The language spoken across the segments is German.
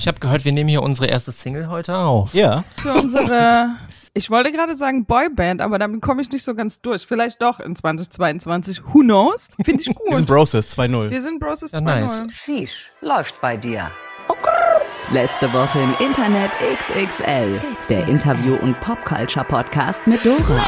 Ich habe gehört, wir nehmen hier unsere erste Single heute auf. Ja. Für unsere, ich wollte gerade sagen Boyband, aber damit komme ich nicht so ganz durch. Vielleicht doch in 2022. Who knows? Finde ich Wir sind gut. Broses 2.0. Wir sind Broses Ja, 2.0. nice. Sheesh, läuft bei dir. Letzte Woche im Internet XXL. Der Interview- und Popculture-Podcast mit Dora.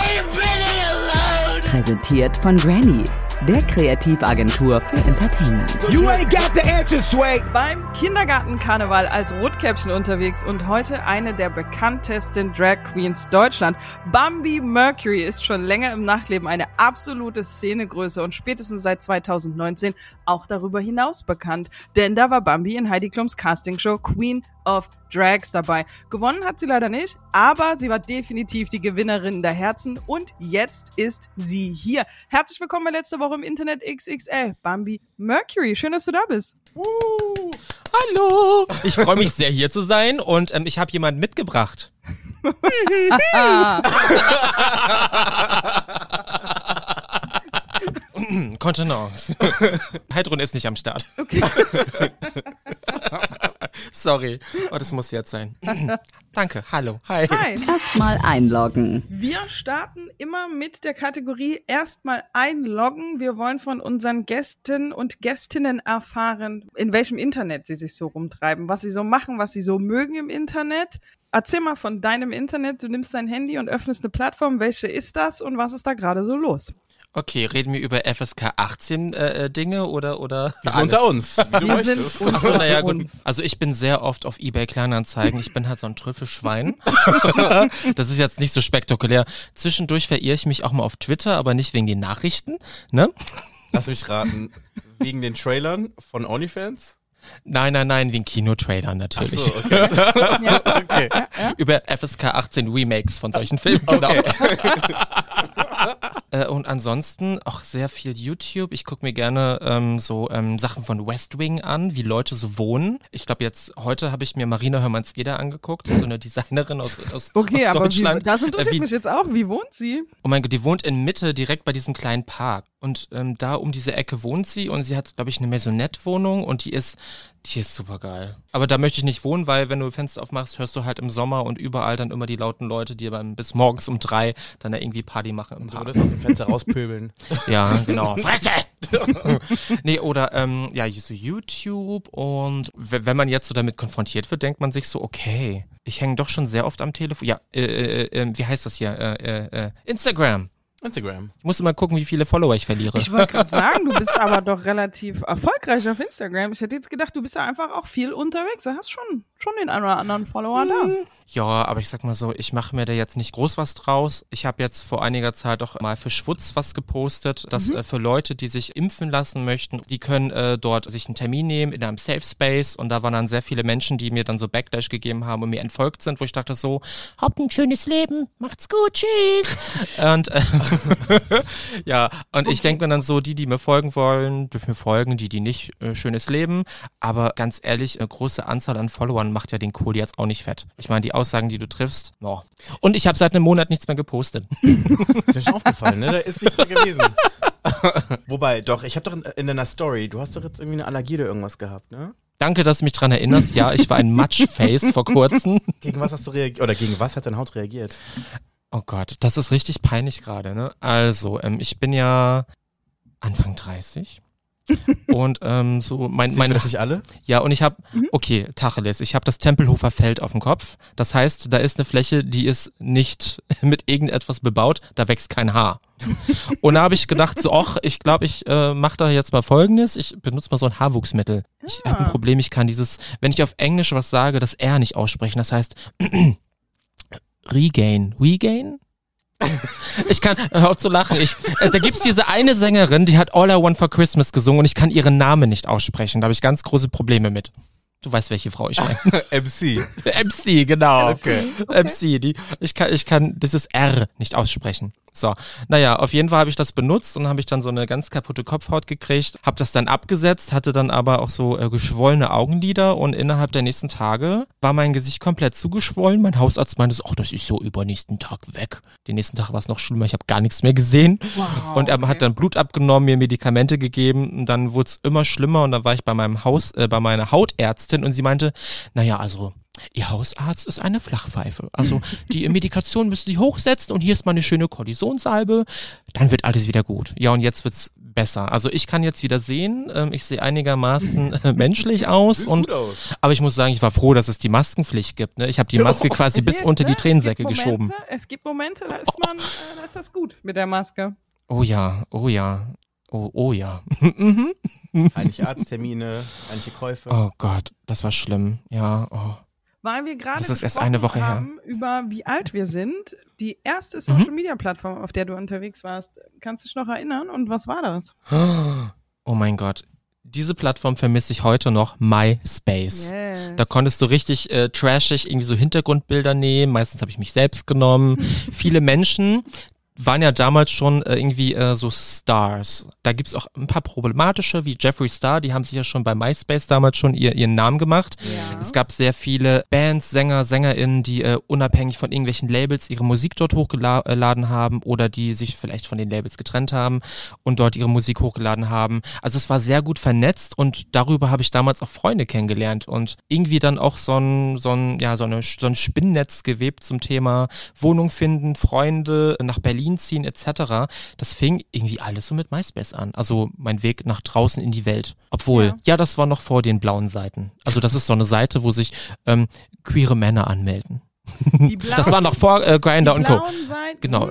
Präsentiert von Granny, der Kreativagentur für Entertainment. You ain't got the answer, Sway. Beim Kindergartenkarneval als Rotkäppchen unterwegs und heute eine der bekanntesten Drag Queens Deutschland. Bambi Mercury ist schon länger im Nachtleben eine absolute Szenegröße und spätestens seit 2019 auch darüber hinaus bekannt. Denn da war Bambi in Heidi Klums Castingshow Queen of Drags dabei. Gewonnen hat sie leider nicht, aber sie war definitiv die Gewinnerin der Herzen und jetzt ist sie hier. Herzlich willkommen bei letzter Woche im Internet XXL. Bambi Mercury, schön, dass du da bist. Hallo! Ich freue mich sehr, hier zu sein und ähm, ich habe jemanden mitgebracht. Kontenance. Heidrun ist nicht am Start. Sorry. Oh, das muss jetzt sein. Danke. Hallo. Hi. Hi. Erstmal einloggen. Wir starten immer mit der Kategorie erstmal einloggen. Wir wollen von unseren Gästen und Gästinnen erfahren, in welchem Internet sie sich so rumtreiben, was sie so machen, was sie so mögen im Internet. Erzähl mal von deinem Internet. Du nimmst dein Handy und öffnest eine Plattform. Welche ist das und was ist da gerade so los? Okay, reden wir über FSK 18 äh, äh, Dinge oder oder Wir sind unter uns, wie du Wir sind möchtest. Achso, naja, gut. uns. Also ich bin sehr oft auf Ebay Kleinanzeigen. Ich bin halt so ein Trüffelschwein. das ist jetzt nicht so spektakulär. Zwischendurch verirre ich mich auch mal auf Twitter, aber nicht wegen den Nachrichten. Ne? Lass mich raten. Wegen den Trailern von OnlyFans? Nein, nein, nein, wegen Kinotrailern natürlich. Achso, okay. okay. Über FSK 18 Remakes von solchen Filmen, genau. Äh, und ansonsten auch sehr viel YouTube. Ich gucke mir gerne ähm, so ähm, Sachen von West Wing an, wie Leute so wohnen. Ich glaube, jetzt heute habe ich mir Marina Hörmanns-Eder angeguckt, so eine Designerin aus, aus, Okay, aus aber wie, Deutschland. das interessiert Äh, wie, mich jetzt auch. Wie wohnt sie? Oh mein Gott, die wohnt in Mitte, direkt bei diesem kleinen Park. Und ähm, da um diese Ecke wohnt sie und sie hat, glaube ich, eine Maisonette-Wohnung und die ist, die ist super geil. Aber da möchte ich nicht wohnen, weil wenn du Fenster aufmachst, hörst du halt im Sommer und überall dann immer die lauten Leute, die beim, bis morgens um drei dann da irgendwie Party machen im Du Park. würdest aus dem Fenster rauspöbeln. Ja, genau. Fresse! nee, oder ähm, ja, so YouTube und wenn man jetzt so damit konfrontiert wird, denkt man sich so, okay, ich hänge doch schon sehr oft am Telefon. Ja, äh, äh, äh, wie heißt das hier? Äh, äh, äh, Instagram. Instagram. Ich muss immer gucken, wie viele Follower ich verliere. Ich wollte gerade sagen, du bist aber doch relativ erfolgreich auf Instagram. Ich hätte jetzt gedacht, du bist ja einfach auch viel unterwegs. Du hast schon, schon den einen oder anderen Follower da. Ja, aber ich sag mal so, ich mache mir da jetzt nicht groß was draus. Ich habe jetzt vor einiger Zeit auch mal für Schwutz was gepostet, dass äh, für Leute, die sich impfen lassen möchten, die können äh, dort sich einen Termin nehmen in einem Safe Space und da waren dann sehr viele Menschen, die mir dann so Backlash gegeben haben und mir entfolgt sind, wo ich dachte so, habt ein schönes Leben, macht's gut, tschüss. und äh, ja, und ich denke mir dann so, die, die mir folgen wollen, dürfen mir folgen, die, die nicht, äh, schönes Leben. Aber ganz ehrlich, eine große Anzahl an Followern macht ja den Kohl jetzt auch nicht fett. Ich meine, die Aussagen, die du triffst, no. Und ich habe seit einem Monat nichts mehr gepostet. Ist mir schon aufgefallen, ne? Da ist nichts mehr gewesen. Wobei, doch, ich habe doch in, in deiner Story, du hast doch jetzt irgendwie eine Allergie oder irgendwas gehabt, ne? Danke, dass du mich dran erinnerst. Ja, ich war ein Matschface vor kurzem. Gegen was hast du reagiert? Oder gegen was hat deine Haut reagiert? Oh Gott, das ist richtig peinlich gerade, ne? Also, ähm, ich bin ja Anfang 30. Und ähm, so mein, Sehen meine nicht alle? Ja, und ich habe, okay, Tacheles, ich habe das Tempelhofer Feld auf dem Kopf. Das heißt, da ist eine Fläche, die ist nicht mit irgendetwas bebaut, da wächst kein Haar. Und da habe ich gedacht, so, ach, ich glaube, ich äh, mache da jetzt mal Folgendes. Ich benutze mal so ein Haarwuchsmittel. Ich habe ein Problem, ich kann dieses, wenn ich auf Englisch was sage, das R nicht aussprechen. Das heißt, Regain. Regain? Ich kann, hör auf zu lachen. Ich, äh, da gibt's diese eine Sängerin, die hat All I Want for Christmas gesungen und ich kann ihren Namen nicht aussprechen. Da habe ich ganz große Probleme mit. Du weißt, welche Frau ich meine. MC. MC, genau. Okay. MC, die, ich kann, ich kann dieses R nicht aussprechen. So, naja, auf jeden Fall habe ich das benutzt und habe ich dann so eine ganz kaputte Kopfhaut gekriegt, habe das dann abgesetzt, hatte dann aber auch so äh, geschwollene Augenlider und innerhalb der nächsten Tage war mein Gesicht komplett zugeschwollen. Mein Hausarzt meinte so, ach, das ist so übernächsten Tag weg. Den nächsten Tag war es noch schlimmer, ich habe gar nichts mehr gesehen. Wow, und er okay. hat dann Blut abgenommen, mir Medikamente gegeben und dann wurde es immer schlimmer und dann war ich bei meinem Haus, äh, bei meiner Hautärztin und sie meinte, naja, also Ihr Hausarzt ist eine Flachpfeife. Also die Medikation müssen Sie hochsetzen und hier ist mal eine schöne Kortisonsalbe. Dann wird alles wieder gut. Ja, und jetzt wird's besser. Also ich kann jetzt wieder sehen. Ähm, ich sehe einigermaßen äh, menschlich aus. Und, aus. aber ich muss sagen, ich war froh, dass es die Maskenpflicht gibt. Ne? Ich habe die Maske quasi bis unter die ne, Tränensäcke es gibt geschoben. Momente, Es gibt Momente, da ist man, äh, da ist das gut mit der Maske. Oh ja, oh ja, oh, oh ja. Einige Arzttermine, einige Käufe. Oh Gott, das war schlimm. Ja, oh. Weil wir gerade Das ist erst gesprochen eine Woche her. haben über wie alt wir sind. Die erste Mhm. Social Media Plattform, auf der du unterwegs warst, kannst du dich noch erinnern? Und was war das? Oh mein Gott. Diese Plattform vermisse ich heute noch, MySpace. Yes. Da konntest du richtig äh, trashig irgendwie so Hintergrundbilder nehmen. Meistens habe ich mich selbst genommen. Viele Menschen waren ja damals schon äh, irgendwie äh, so Stars. Da gibt's auch ein paar problematische, wie Jeffree Star, die haben sich ja schon bei MySpace damals schon ihr, ihren Namen gemacht. ja. Es gab sehr viele Bands, Sänger, SängerInnen, die äh, unabhängig von irgendwelchen Labels ihre Musik dort hochgeladen haben oder die sich vielleicht von den Labels getrennt haben und dort ihre Musik hochgeladen haben. Also es war sehr gut vernetzt und darüber habe ich damals auch Freunde kennengelernt und irgendwie dann auch so ein, so ein, ja, so, eine, so ein Spinnennetz gewebt zum Thema Wohnung finden, Freunde, nach Berlin ziehen etc. Das fing irgendwie alles so mit MySpace an. Also mein Weg nach draußen in die Welt. Obwohl, Ja. ja, das war noch vor den blauen Seiten. Also das ist so eine Seite, wo sich ähm, queere Männer anmelden. Blauen, Das war noch vor äh, Grindr die und Co. blauen Seiten, Genau.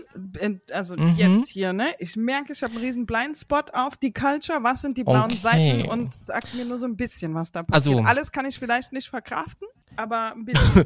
Also Mhm. jetzt hier, ne? Ich merke, ich habe einen riesen Blindspot auf die Culture. Was sind die blauen Okay. Seiten? Und sag mir nur so ein bisschen, was da passiert. Also- Alles kann ich vielleicht nicht verkraften, aber ein bisschen.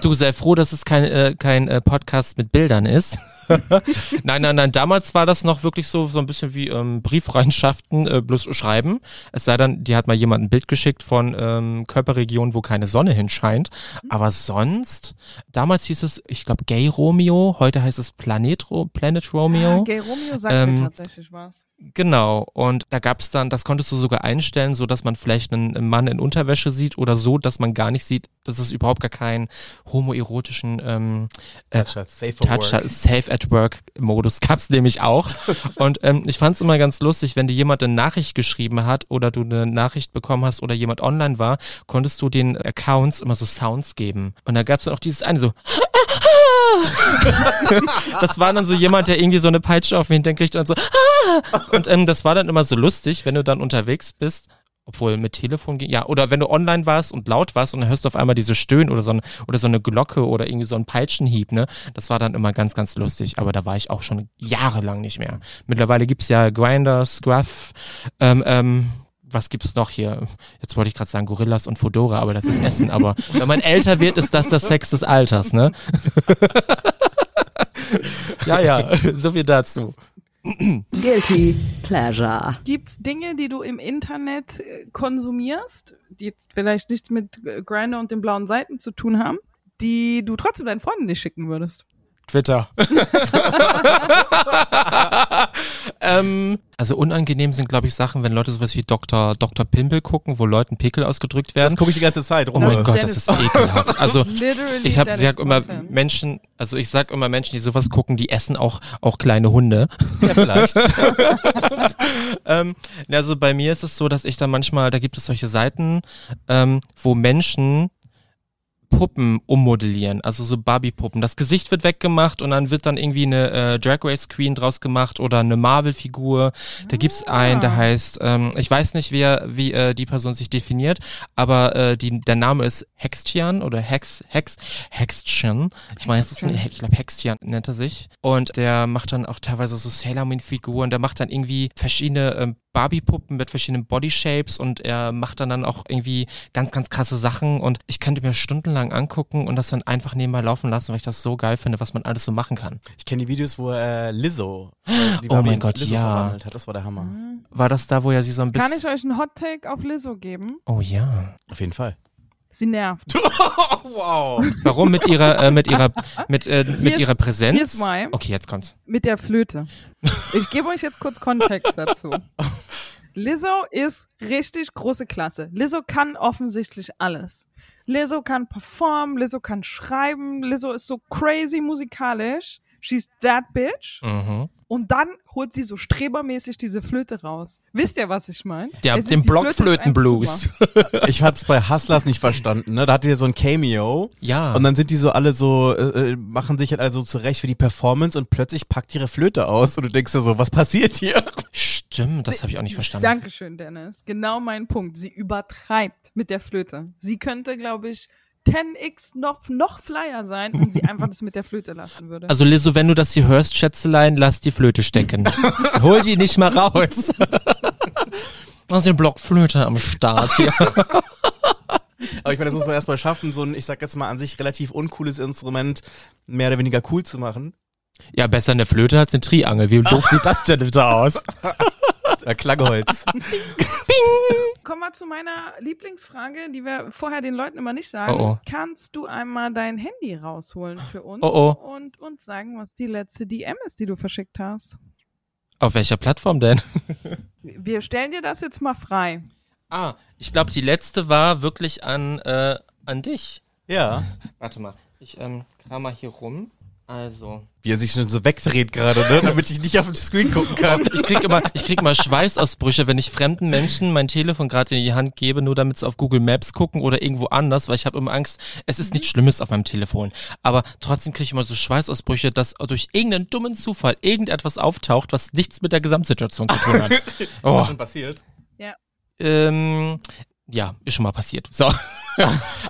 Du sei froh, dass es kein, äh, kein äh, Podcast mit Bildern ist. nein, nein, nein, damals war das noch wirklich so, so ein bisschen wie ähm, Briefreinschaften, äh, bloß schreiben. Es sei dann, die hat mal jemand ein Bild geschickt von ähm, Körperregionen, wo keine Sonne hinscheint. Aber sonst, damals hieß es, ich glaube, Gay Romeo, heute heißt es Planet, Ro Planet Romeo. Ah, Gay Romeo sagt Ähm, mir tatsächlich was. Genau, und da gab's dann, das konntest du sogar einstellen, so dass man vielleicht einen Mann in Unterwäsche sieht oder so, dass man gar nicht sieht, dass es überhaupt gar keinen homoerotischen ähm, äh, Touch, safe Touch. Safe at Work Modus gab's nämlich auch. Und ähm, ich fand's immer ganz lustig, wenn dir jemand eine Nachricht geschrieben hat oder du eine Nachricht bekommen hast oder jemand online war, konntest du den Accounts immer so Sounds geben. Und da gab's dann auch dieses eine so. das war dann so jemand, der irgendwie so eine Peitsche auf den Hintern kriegt und so. Und ähm, das war dann immer so lustig, wenn du dann unterwegs bist. Obwohl mit Telefon ging, ja, oder wenn du online warst und laut warst und dann hörst du auf einmal diese Stöhnen oder so, ein, oder so eine Glocke oder irgendwie so ein Peitschenhieb, ne? Das war dann immer ganz, ganz lustig, aber da war ich auch schon jahrelang nicht mehr. Mittlerweile gibt's ja Grinder, Scruff, ähm, ähm, was gibt's noch hier? Jetzt wollte ich gerade sagen Gorillas und Fodora, aber das ist Essen, aber wenn man älter wird, ist das das Sex des Alters, ne? ja, ja, so viel dazu. Guilty Pleasure. Gibt's Dinge, die du im Internet äh, konsumierst, die jetzt vielleicht nichts mit äh, Grindr und den blauen Seiten zu tun haben, die du trotzdem deinen Freunden nicht schicken würdest? Twitter. ähm, also unangenehm sind, glaube ich, Sachen, wenn Leute sowas wie Dr. Dr. Pimpel gucken, wo Leuten Pickel ausgedrückt werden. Das gucke ich die ganze Zeit Oh mein Gott, Dennis das ist ekelhaft. Also Literally ich habe sag immer Content. Menschen, also ich sag immer Menschen, die sowas gucken, die essen auch auch kleine Hunde. Ja, vielleicht. ähm, also bei mir ist es so, dass ich dann manchmal, da gibt es solche Seiten, ähm, wo Menschen Puppen ummodellieren, also so Barbie-Puppen. Das Gesicht wird weggemacht und dann wird dann irgendwie eine äh, Drag Race Queen draus gemacht oder eine Marvel-Figur. Da gibt's einen, der heißt, ähm, ich weiß nicht, wer, wie äh, die Person sich definiert, aber äh, die, der Name ist Hextian oder Hex, Hex, Hextian. Ich weiß es nicht, ich glaube Hextian nennt er sich. Und der macht dann auch teilweise so Sailor Moon-Figuren, der macht dann irgendwie verschiedene ähm, Barbie-Puppen mit verschiedenen Body-Shapes und er macht dann dann auch irgendwie ganz, ganz krasse Sachen und ich könnte mir stundenlang angucken und das dann einfach nebenbei laufen lassen, weil ich das so geil finde, was man alles so machen kann. Ich kenne die Videos, wo äh, Lizzo äh, die Oh Barbie mein in Gott, Lizzo ja. verwandelt hat. Das war der Hammer. War das da, wo er sie so ein Kann ich bisschen... euch einen Hot Take auf Lizzo geben? Oh ja. Auf jeden Fall. Sie nervt. wow. Warum mit ihrer, äh, mit ihrer, mit, äh, mit ist- ihrer Präsenz? hier ist why. Okay, jetzt kommt's. Mit der Flöte. Ich gebe euch jetzt kurz Kontext dazu. Lizzo ist richtig große Klasse. Lizzo kann offensichtlich alles. Lizzo kann performen, Lizzo kann schreiben, Lizzo ist so crazy musikalisch. She's that bitch. Mhm. Und dann holt sie so strebermäßig diese Flöte raus. Wisst ihr, was ich meine? Ja, den Blockflöten-Blues. Ich hab's bei Hustlers nicht verstanden, ne? Da hat ihr so ein Cameo. Ja. Und dann sind die so alle so, äh, äh, machen sich halt also zurecht für die Performance und plötzlich packt ihre Flöte aus und du denkst dir so, was passiert hier? Stimmt, das habe ich auch nicht verstanden. Dankeschön, Dennis. Genau mein Punkt. Sie übertreibt mit der Flöte. Sie könnte, glaube ich, 10x noch, noch flyer sein, wenn sie einfach das mit der Flöte lassen würde. Also Lizzo, wenn du das hier hörst, Schätzelein, lass die Flöte stecken. Hol die nicht mal raus. Was ist Blockflöte am Start hier? Aber ich meine, das muss man erstmal schaffen, so ein, ich sag jetzt mal, an sich relativ uncooles Instrument mehr oder weniger cool zu machen. Ja, besser eine Flöte als eine Triangel. Wie doof sieht das denn bitte aus? Ja, Klangholz. Kommen wir zu meiner Lieblingsfrage, die wir vorher den Leuten immer nicht sagen. Oh, oh. Kannst du einmal dein Handy rausholen für uns Oh, oh. und uns sagen, was die letzte DM ist, die du verschickt hast? Auf welcher Plattform denn? Wir stellen dir das jetzt mal frei. Ah, ich glaube, die letzte war wirklich an, äh, an dich. Ja. Warte mal, ich ähm, kram mal hier rum. Also. Wie er sich schon so wegdreht gerade, ne? Damit ich nicht auf den Screen gucken kann. Ich krieg immer, ich krieg immer Schweißausbrüche, wenn ich fremden Menschen mein Telefon gerade in die Hand gebe, nur damit sie auf Google Maps gucken oder irgendwo anders, weil ich habe immer Angst, es ist nichts Schlimmes auf meinem Telefon. Aber trotzdem kriege ich immer so Schweißausbrüche, dass durch irgendeinen dummen Zufall irgendetwas auftaucht, was nichts mit der Gesamtsituation zu tun hat. Ist Oh, das schon passiert? ähm, ja, ist schon mal passiert. So.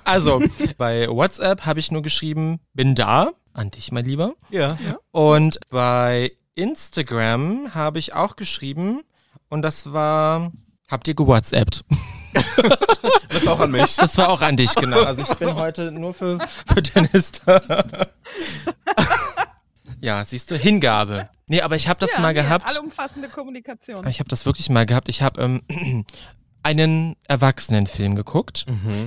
Also, bei WhatsApp habe ich nur geschrieben, bin da, an dich, mein Lieber. Ja. Und bei Instagram habe ich auch geschrieben und das war, habt ihr gewhatsappt? Das auch an mich. Das war auch an dich, genau. Also ich bin heute nur für, für Dennis da. Ja, siehst du, Hingabe. Nee, aber ich habe das ja, mal nee, gehabt. Allumfassende Kommunikation. Ich habe das wirklich mal gehabt. Ich habe ähm, einen Erwachsenenfilm geguckt.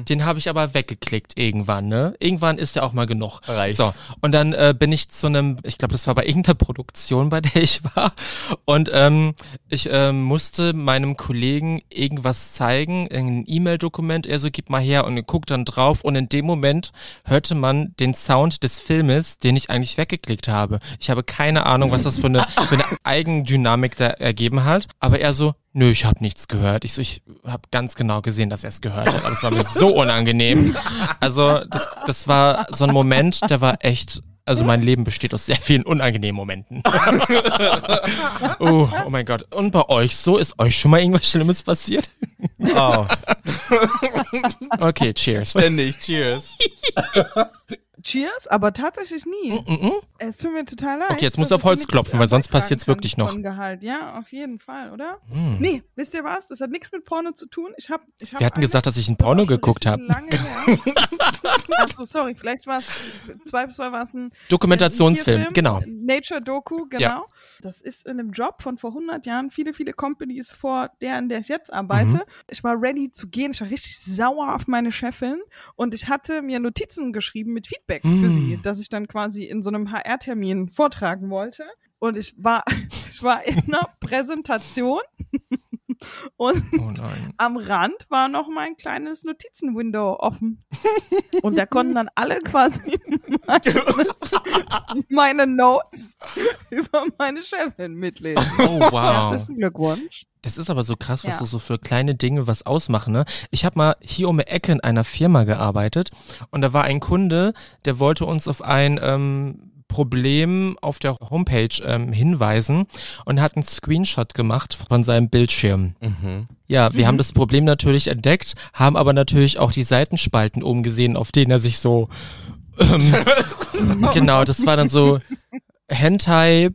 Den habe ich aber weggeklickt irgendwann, ne? Irgendwann ist ja auch mal genug. Reicht's. So, und dann äh, bin ich zu einem, ich glaube, das war bei irgendeiner Produktion, bei der ich war. Und ähm, ich ähm, musste meinem Kollegen irgendwas zeigen, ein E-Mail-Dokument, er so, gib mal her und guckt dann drauf. Und in dem Moment hörte man den Sound des Filmes, den ich eigentlich weggeklickt habe. Ich habe keine Ahnung, was das für eine, für eine Eigendynamik da ergeben hat. Aber er so, nö, ich habe nichts gehört. Ich so, ich habe ganz genau gesehen, dass er es gehört hat. Aber es war mir so unangenehm. Also das, das war so ein Moment, der war echt. Also mein Leben besteht aus sehr vielen unangenehmen Momenten. oh, oh mein Gott. Und bei euch so? Ist euch schon mal irgendwas Schlimmes passiert? Oh, Okay, cheers. ständig. Cheers. Cheers, aber tatsächlich nie. Es tut mir total leid. Okay, jetzt musst du auf Holz klopfen, weil sonst passiert's kann wirklich noch. Gehalt. Ja, auf jeden Fall, oder? Hm. Nee, wisst ihr was? Das hat nichts mit Porno zu tun. Ich hab, ich hab Wir hatten eine- gesagt, dass ich ein Porno geguckt habe. Achso, sorry, vielleicht war es, zweifelsfrei war es ein Dokumentationsfilm, Tierfilm, genau. Nature Doku, genau. Ja. Das ist in einem Job von vor 100 Jahren. Viele, viele Companies vor der, an der ich jetzt arbeite. Mhm. Ich war ready zu gehen. Ich war richtig sauer auf meine Chefin und ich hatte mir Notizen geschrieben mit Feedback für Mm. sie, dass ich dann quasi in so einem HR-Termin vortragen wollte. Und ich war, ich war in einer Präsentation und Oh am Rand war noch mein kleines Notizenwindow offen. Und da konnten dann alle quasi meine, meine Notes über meine Chefin mitlesen. Oh wow. Herzlichen Glückwunsch. Das ist aber so krass, was Ja. so, so für kleine Dinge was ausmachen. Ne? Ich habe mal hier um die Ecke in einer Firma gearbeitet und da war ein Kunde, der wollte uns auf ein ähm, Problem auf der Homepage ähm, hinweisen und hat einen Screenshot gemacht von seinem Bildschirm. Mhm. Ja, wir haben das Problem natürlich entdeckt, haben aber natürlich auch die Seitenspalten oben gesehen, auf denen er sich so ähm, genau, das war dann so Hentai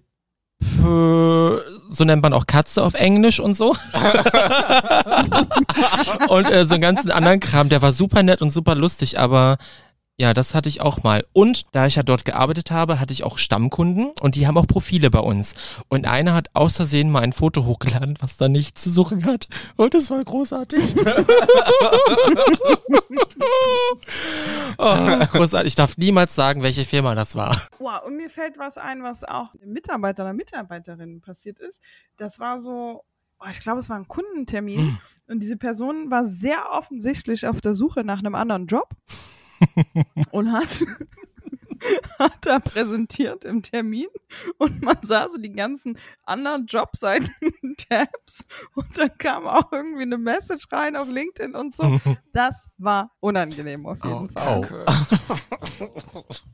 so nennt man auch Katze auf Englisch und so. und äh, so einen ganzen anderen Kram, der war super nett und super lustig, aber Ja, das hatte ich auch mal. Und da ich ja dort gearbeitet habe, hatte ich auch Stammkunden und die haben auch Profile bei uns. Und einer hat aus Versehen mal ein Foto hochgeladen, was da nichts zu suchen hat. Und das war großartig. oh, großartig. Ich darf niemals sagen, welche Firma das war. Wow, und mir fällt was ein, was auch dem Mitarbeiter oder Mitarbeiterin passiert ist. Das war so, oh, ich glaube, es war ein Kundentermin Hm. und diese Person war sehr offensichtlich auf der Suche nach einem anderen Job und hat, hat da präsentiert im Termin und man sah so die ganzen anderen Jobseiten-Tabs und dann kam auch irgendwie eine Message rein auf LinkedIn und so. Das war unangenehm auf jeden Fall.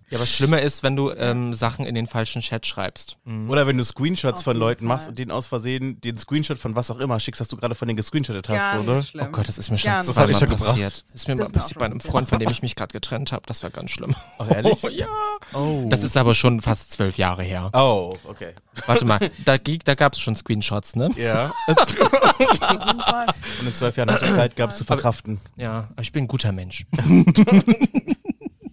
Ja, was schlimmer ist, wenn du ähm, Sachen in den falschen Chat schreibst. Mhm. Oder wenn du Screenshots Auf von Leuten Fall. machst und denen aus Versehen den Screenshot von was auch immer schickst, was du gerade von denen gescreenshottet hast, Gar oder? nicht schlimm. Oh Gott, das ist mir schon. Das zweimal gebracht. passiert. Ist mir Das mal ist mir auch passiert bei einem. Freund, von dem ich mich gerade getrennt habe. Das war ganz schlimm. Ach, ehrlich? Oh, ja. Oh. Das ist aber schon fast zwölf Jahre her. Oh, okay. Warte mal, da, da gab es schon Screenshots, ne? Ja. Und in zwölf Jahren hast du Zeit gehabt, zu verkraften. Ja, aber ich bin ein guter Mensch.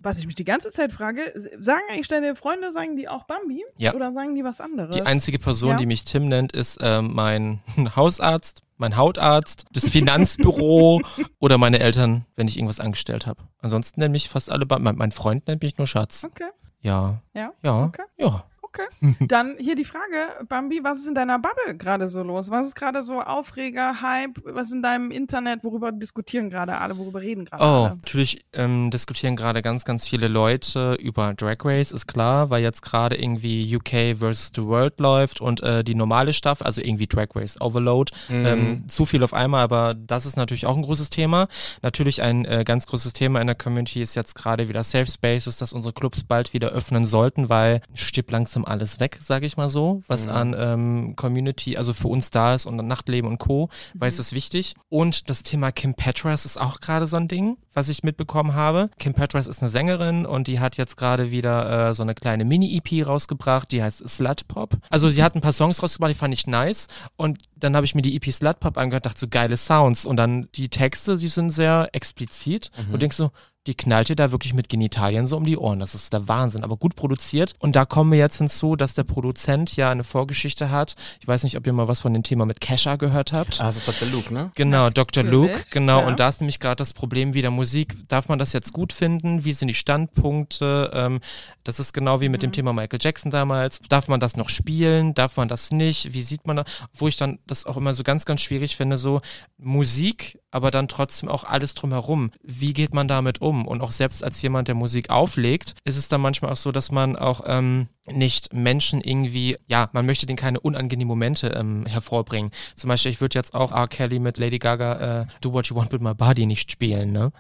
Was ich mich die ganze Zeit frage, sagen eigentlich deine Freunde, sagen die auch Bambi? Ja. Oder sagen die was anderes? Die einzige Person, Ja. die mich Tim nennt, ist ähm, mein Hausarzt, mein Hautarzt, das Finanzbüro oder meine Eltern, wenn ich irgendwas angestellt habe. Ansonsten nennen mich fast alle, Ba- mein, mein Freund nennt mich nur Schatz. Okay, Ja, ja. ja, Okay. ja. Okay. Dann hier die Frage, Bambi, was ist in deiner Bubble gerade so los? Was ist gerade so Aufreger, Hype? Was ist in deinem Internet? Worüber diskutieren gerade alle? Worüber reden gerade Oh, alle? natürlich ähm, diskutieren gerade ganz, ganz viele Leute über Drag Race, ist klar, weil jetzt gerade irgendwie UK vs. The World läuft und äh, die normale Staffel, also irgendwie Drag Race Overload, ähm, zu viel auf einmal, aber das ist natürlich auch ein großes Thema. Natürlich ein äh, ganz großes Thema in der Community ist jetzt gerade wieder Safe Spaces, dass unsere Clubs bald wieder öffnen sollten, weil stirbt langsam alles weg, sage ich mal so, was an ähm, Community, also für uns da ist und an Nachtleben und Co., weil es ist wichtig. Und das Thema Kim Petras ist auch gerade so ein Ding, was ich mitbekommen habe. Kim Petras ist eine Sängerin und die hat jetzt gerade wieder äh, so eine kleine Mini-EP rausgebracht, die heißt Slut Pop. Also sie hat ein paar Songs rausgebracht, die fand ich nice und dann habe ich mir die EP Slut Pop angehört, dachte so geile Sounds und dann die Texte, die sind sehr explizit und denkst so, die knallt dir da wirklich mit Genitalien so um die Ohren. Das ist der Wahnsinn, aber gut produziert. Und da kommen wir jetzt hinzu, dass der Produzent ja eine Vorgeschichte hat. Ich weiß nicht, ob ihr mal was von dem Thema mit Kesha gehört habt. Ah, das ist Dr. Luke, ne? Genau, Dr. Luke, genau. ja. Und da ist nämlich gerade das Problem wieder Musik. Darf man das jetzt gut finden? Wie sind die Standpunkte? Ähm, das ist genau wie mit dem Thema Michael Jackson damals. Darf man das noch spielen? Darf man das nicht? Wie sieht man das? Wo ich dann das auch immer so ganz, ganz schwierig finde, so Musik, aber dann trotzdem auch alles drumherum. Wie geht man damit um? Und auch selbst als jemand, der Musik auflegt, ist es dann manchmal auch so, dass man auch ähm, nicht Menschen irgendwie, ja, man möchte denen keine unangenehmen Momente ähm, hervorbringen. Zum Beispiel, ich würde jetzt auch R. Kelly mit Lady Gaga äh, Do What You Want With My Body nicht spielen, ne?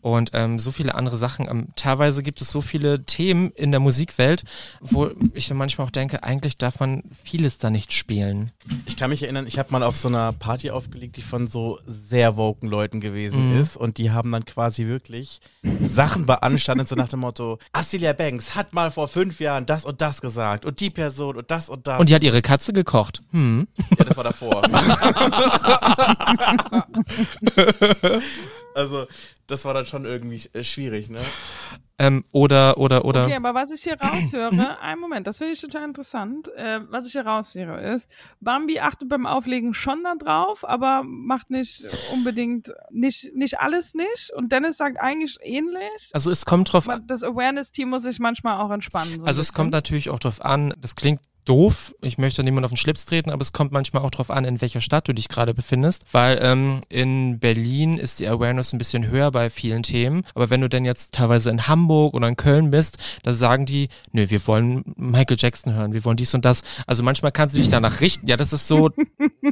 Und ähm, so viele andere Sachen. Ähm, teilweise gibt es so viele Themen in der Musikwelt, wo ich dann manchmal auch denke, eigentlich darf man vieles da nicht spielen. Ich kann mich erinnern, ich habe mal auf so einer Party aufgelegt, die von so sehr woken Leuten gewesen ist und die haben dann quasi wirklich Sachen beanstandet, so nach dem Motto, Assilia Banks hat mal vor fünf Jahren das und das gesagt und die Person und das und das. Und die hat ihre Katze gekocht. Hm. ja, das war davor. also, das war dann schon irgendwie äh, schwierig, ne? Ähm, oder, oder, oder. Okay, aber was ich hier raushöre, einen Moment, das finde ich total interessant. Äh, was ich hier raushöre ist, Bambi achtet beim Auflegen schon da drauf, aber macht nicht unbedingt, nicht, nicht alles nicht. Und Dennis sagt eigentlich ähnlich. Also es kommt drauf Aber das Awareness-Team muss sich manchmal auch entspannen. So Also es bisschen. kommt natürlich auch drauf an, das klingt doof, ich möchte niemand auf den Schlips treten, aber es kommt manchmal auch drauf an, in welcher Stadt du dich gerade befindest, weil ähm, in Berlin ist die Awareness ein bisschen höher bei vielen Themen, aber wenn du denn jetzt teilweise in Hamburg oder in Köln bist, da sagen die, nö, wir wollen Michael Jackson hören, wir wollen dies und das. Also manchmal kannst du dich danach richten. Ja, das ist so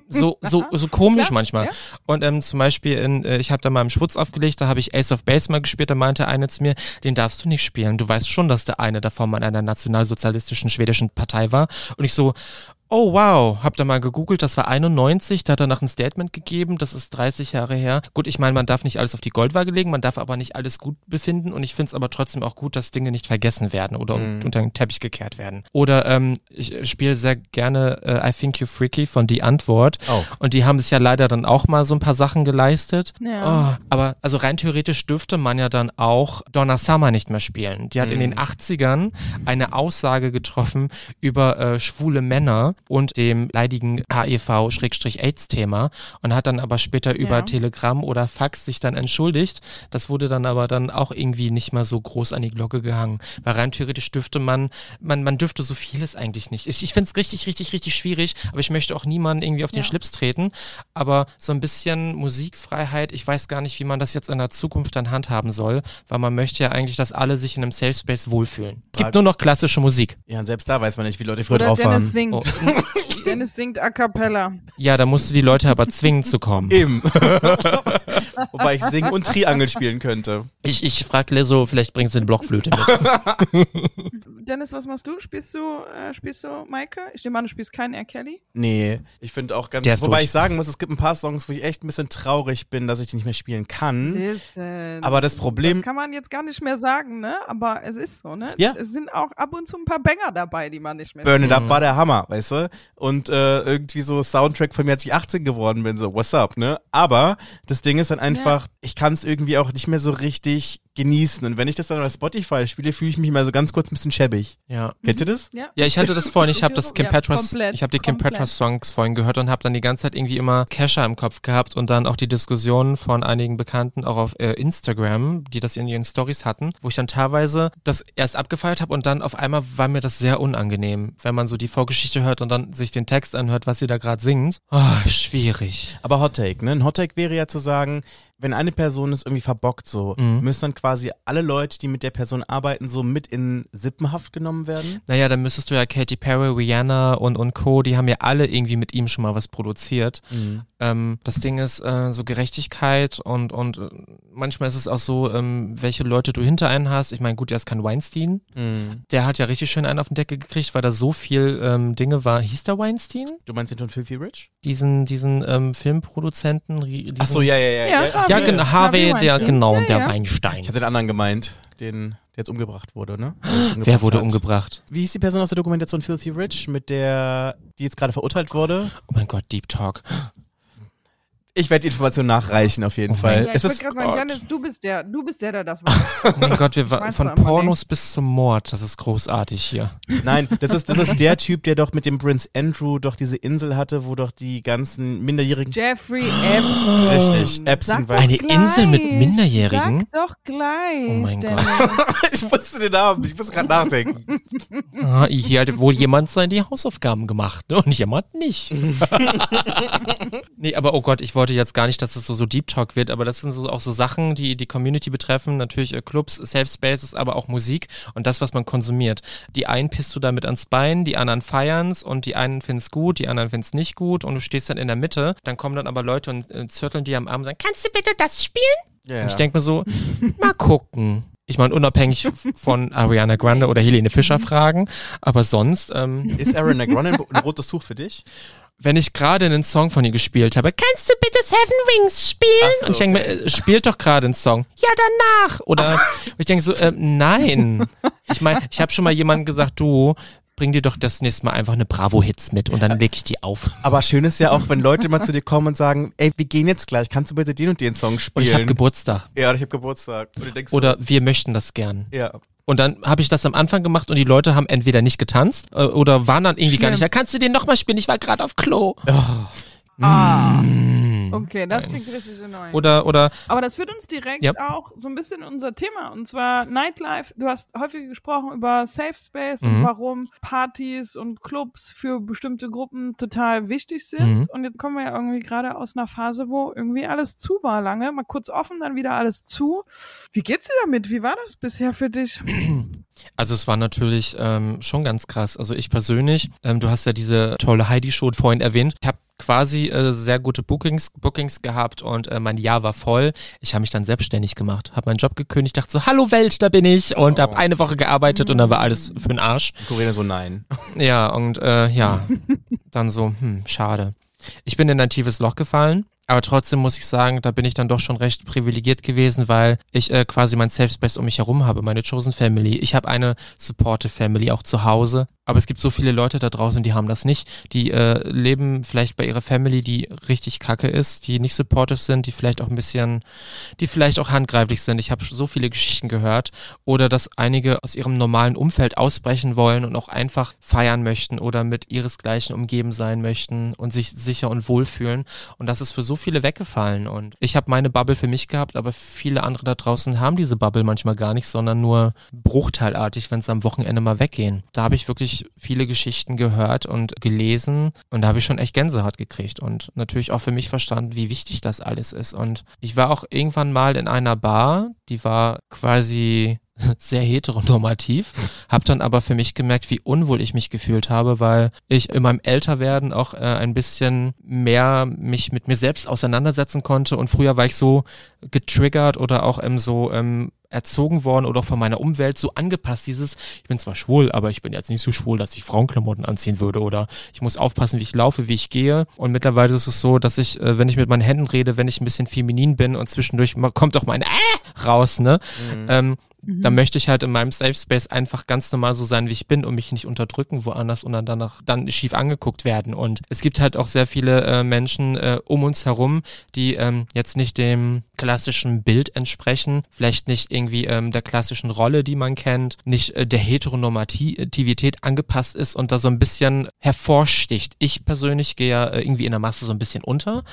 so so so komisch Klar, manchmal. ja. Und ähm, zum Beispiel, in, äh, ich habe da mal im Schwutz aufgelegt, da habe ich Ace of Base mal gespielt, da meinte eine zu mir, den darfst du nicht spielen. Du weißt schon, dass der eine davon mal in einer nationalsozialistischen schwedischen Partei war. Und ich so, Oh wow, hab da mal gegoogelt, das war 91, da hat er nach ein Statement gegeben, das ist 30 Jahre her. Gut, ich meine, man darf nicht alles auf die Goldwaage legen, man darf aber nicht alles gut befinden und ich finde es aber trotzdem auch gut, dass Dinge nicht vergessen werden oder Mhm. unter den Teppich gekehrt werden. Oder ähm, ich spiele sehr gerne äh, I Think You Freaky von Die Antwort Oh. und die haben sich ja leider dann auch mal so ein paar Sachen geleistet. Ja. Oh, aber also rein theoretisch dürfte man ja dann auch Donna Summer nicht mehr spielen. Die hat in den 80ern eine Aussage getroffen über äh, schwule Männer und dem leidigen HIV-AIDS-Thema und hat dann aber später über Ja. Telegramm oder Fax sich dann entschuldigt. Das wurde dann aber dann auch irgendwie nicht mehr so groß an die Glocke gehangen. Weil rein theoretisch dürfte man, man, man dürfte so vieles eigentlich nicht. Ich, ich finde es richtig, richtig, richtig schwierig, aber ich möchte auch niemanden irgendwie auf den Ja. Schlips treten. Aber so ein bisschen Musikfreiheit, ich weiß gar nicht, wie man das jetzt in der Zukunft dann handhaben soll, weil man möchte ja eigentlich, dass alle sich in einem Safe Space wohlfühlen. Gibt Frag- nur noch klassische Musik. Ja, und selbst da weiß man nicht, wie Leute früher Oder drauf waren. Dennis singt. Oh. Dennis singt a cappella. Ja, da musst du die Leute aber zwingen zu kommen. Eben. Wobei ich singen und Triangel spielen könnte. Ich, ich frage Leso, vielleicht bringt sie eine Blockflöte mit. Dennis, was machst du? Spielst du, äh, spielst du Maike? Ich nehme an, du spielst keinen R. Kelly. Nee, ich finde auch ganz. Wobei durch. ich sagen muss, es gibt ein paar Songs, wo ich echt ein bisschen traurig bin, dass ich die nicht mehr spielen kann. Listen. Aber das Problem- Das kann man jetzt gar nicht mehr sagen, ne? Aber es ist so, ne? Ja. Es sind auch ab und zu ein paar Banger dabei, die man nicht mehr Burn It. Up war der Hammer, weißt du? Und äh, irgendwie so Soundtrack von mir, als ich 18 geworden bin, so, what's up, ne? Aber das Ding ist dann einfach, ich kann es irgendwie auch nicht mehr so richtig genießen. Und wenn ich das dann bei Spotify spiele, fühle ich mich mal so ganz kurz ein bisschen schäbig. Ja. Kennt ihr das? Ja. Ja, ich hatte das vorhin, ich habe das Kim Ja, Petras, komplett, ich habe die Kim. Petras Songs vorhin gehört und habe dann die ganze Zeit irgendwie immer Kesha im Kopf gehabt und dann auch die Diskussionen von einigen Bekannten auch auf äh, Instagram, die das in ihren Stories hatten, wo ich dann teilweise das erst abgefeiert habe und dann auf einmal war mir das sehr unangenehm, wenn man so die Vorgeschichte hört und dann sich den Text anhört, was sie da gerade singt. Oh, schwierig. Aber Hot Take, ne? Ein Hot Take wäre ja zu sagen, wenn eine Person es irgendwie verbockt, so, Mhm. müssen dann quasi alle Leute, die mit der Person arbeiten, so mit in Sippenhaft genommen werden? Naja, dann müsstest du ja Katy Perry, Rihanna und, und Co., die haben ja alle irgendwie mit ihm schon mal was produziert. Ähm, das Ding ist äh, so Gerechtigkeit und, und äh, manchmal ist es auch so, ähm, welche Leute du hinter einen hast. Ich meine, gut, der ist kein Weinstein. Mhm. Der hat ja richtig schön einen auf den Deckel gekriegt, weil da so viel ähm, Dinge war. Hieß der Weinstein? Du meinst den von Filthy Rich? Diesen, diesen ähm, Filmproduzenten? Diesen, Ach so, ja, ja, ja. Ja, Ja, Harvey. genau, Harvey, Harvey der, Weinstein. genau, Ja, der ja. Weinstein. Ich hatte den anderen gemeint, den, der jetzt umgebracht wurde, ne? Der sich Wer umgebracht wurde hat. umgebracht? Wie hieß die Person aus der Dokumentation Filthy Rich, mit der, die jetzt gerade verurteilt wurde? Oh mein Gott, Deep Talk. Ich werde die Information nachreichen, auf jeden Oh Fall. Ja, ich wollte gerade sagen, Dennis, du bist der, du bist der, der das war. Oh mein Gott, wir waren von Pornos bis zum Mord. Das ist großartig hier. nein, das ist, das ist der Typ, der doch mit dem Prince Andrew doch diese Insel hatte, wo doch die ganzen Minderjährigen. Jeffrey Epstein. Richtig, Epstein war- Eine gleich. Insel mit Minderjährigen? Sag doch gleich. Oh mein Dennis. ich wusste den Namen, ich muss gerade nachdenken. Ah, hier hat wohl jemand seine Hausaufgaben gemacht ne? und jemand nicht. nee, aber oh Gott, ich wollte jetzt gar nicht, dass es so, so Deep Talk wird, aber das sind so, auch so Sachen, die die Community betreffen. Natürlich äh, Clubs, Safe Spaces, aber auch Musik und das, was man konsumiert. Die einen pisst du damit ans Bein, die anderen feiern's und die einen finden's gut, die anderen finden's nicht gut und du stehst dann in der Mitte. Dann kommen dann aber Leute und äh, zirkeln dir am Arm und sagen, kannst du bitte das spielen? Ja. Und ich denke mir so, mal gucken. Ich meine, unabhängig von Ariana Grande oder Helene Fischer fragen, aber sonst, ähm, ist Aaron Grande ein rotes Tuch für dich? Wenn ich gerade einen Song von ihr gespielt habe, kannst du bitte Seven Rings spielen? So, und ich denke mir, äh, spielt doch gerade einen Song. Ja, danach. Oder und ich denke so, ähm, nein. Ich meine, ich habe schon mal jemandem gesagt, du, bring dir doch das nächste Mal einfach eine Bravo-Hits mit und dann leg ich die auf. Aber schön ist ja auch, wenn Leute mal zu dir kommen und sagen, ey, wir gehen jetzt gleich, kannst du bitte den und den Song Und spielen? ich habe Geburtstag. ja, oder ich habe Geburtstag. Und du denkst Oder wir möchten das gern. so, ja. Und dann habe ich das am Anfang gemacht und die Leute haben entweder nicht getanzt äh, oder waren dann irgendwie gar Schlimm. nicht da. Kannst du den nochmal spielen? Ich war gerade auf Klo. Ah. Okay, das klingt richtig annoying. Oder, oder, Aber das führt uns direkt Ja. auch so ein bisschen in unser Thema und zwar Nightlife. Du hast häufig gesprochen über Safe Space Mhm. und warum Partys und Clubs für bestimmte Gruppen total wichtig sind. Mhm. Und jetzt kommen wir ja irgendwie gerade aus einer Phase, wo irgendwie alles zu war lange. Mal kurz offen, dann wieder alles zu. Wie geht's dir damit? Wie war das bisher für dich? also es war natürlich ähm, schon ganz krass. Also ich persönlich, ähm, du hast ja diese tolle Heidi-Show vorhin erwähnt. Ich habe quasi äh, sehr gute Bookings, Bookings gehabt und äh, mein Jahr war voll. Ich habe mich dann selbstständig gemacht, habe meinen Job gekündigt, dachte so, hallo Welt, da bin ich und Oh. habe eine Woche gearbeitet und dann war alles für den Arsch. Corinna so, nein. Ja, und äh, ja, dann so, hm, schade. Ich bin in ein tiefes Loch gefallen aber trotzdem muss ich sagen, da bin ich dann doch schon recht privilegiert gewesen, weil ich äh, quasi mein Safe Space um mich herum habe, meine Chosen Family. Ich habe eine Supportive Family auch zu Hause. Aber es gibt so viele Leute da draußen, die haben das nicht. Die äh, leben vielleicht bei ihrer Family, die richtig kacke ist, die nicht supportive sind, die vielleicht auch ein bisschen, die vielleicht auch handgreiflich sind. Ich habe so viele Geschichten gehört. Oder dass einige aus ihrem normalen Umfeld ausbrechen wollen und auch einfach feiern möchten oder mit ihresgleichen umgeben sein möchten und sich sicher und wohl fühlen. Und das ist für so viele weggefallen. Und ich habe meine Bubble für mich gehabt, aber viele andere da draußen haben diese Bubble manchmal gar nicht, sondern nur bruchteilartig, wenn es am Wochenende mal weggehen. Da habe ich wirklich viele Geschichten gehört und gelesen und da habe ich schon echt Gänsehaut gekriegt und natürlich auch für mich verstanden, wie wichtig das alles ist. Und ich war auch irgendwann mal in einer Bar, die war quasi sehr heteronormativ, habe dann aber für mich gemerkt, wie unwohl ich mich gefühlt habe, weil ich in meinem Älterwerden auch äh, ein bisschen mehr mich mit mir selbst auseinandersetzen konnte und früher war ich so getriggert oder auch ähm, so ähm, erzogen worden oder von meiner Umwelt so angepasst, dieses, ich bin zwar schwul, aber ich bin jetzt nicht so schwul, dass ich Frauenklamotten anziehen würde oder ich muss aufpassen, wie ich laufe, wie ich gehe. Und mittlerweile ist es so, dass ich, äh, wenn ich mit meinen Händen rede, wenn ich ein bisschen feminin bin und zwischendurch kommt doch mein äh raus, ne? Mhm. Ähm, Mhm. Da möchte ich halt in meinem Safe Space einfach ganz normal so sein, wie ich bin und mich nicht unterdrücken woanders und dann danach dann schief angeguckt werden. Und es gibt halt auch sehr viele äh, Menschen äh, um uns herum, die ähm, jetzt nicht dem klassischen Bild entsprechen, vielleicht nicht irgendwie ähm, der klassischen Rolle, die man kennt, nicht äh, der Heteronormativität angepasst ist und da so ein bisschen hervorsticht. Ich persönlich gehe ja äh, irgendwie in der Masse so ein bisschen unter,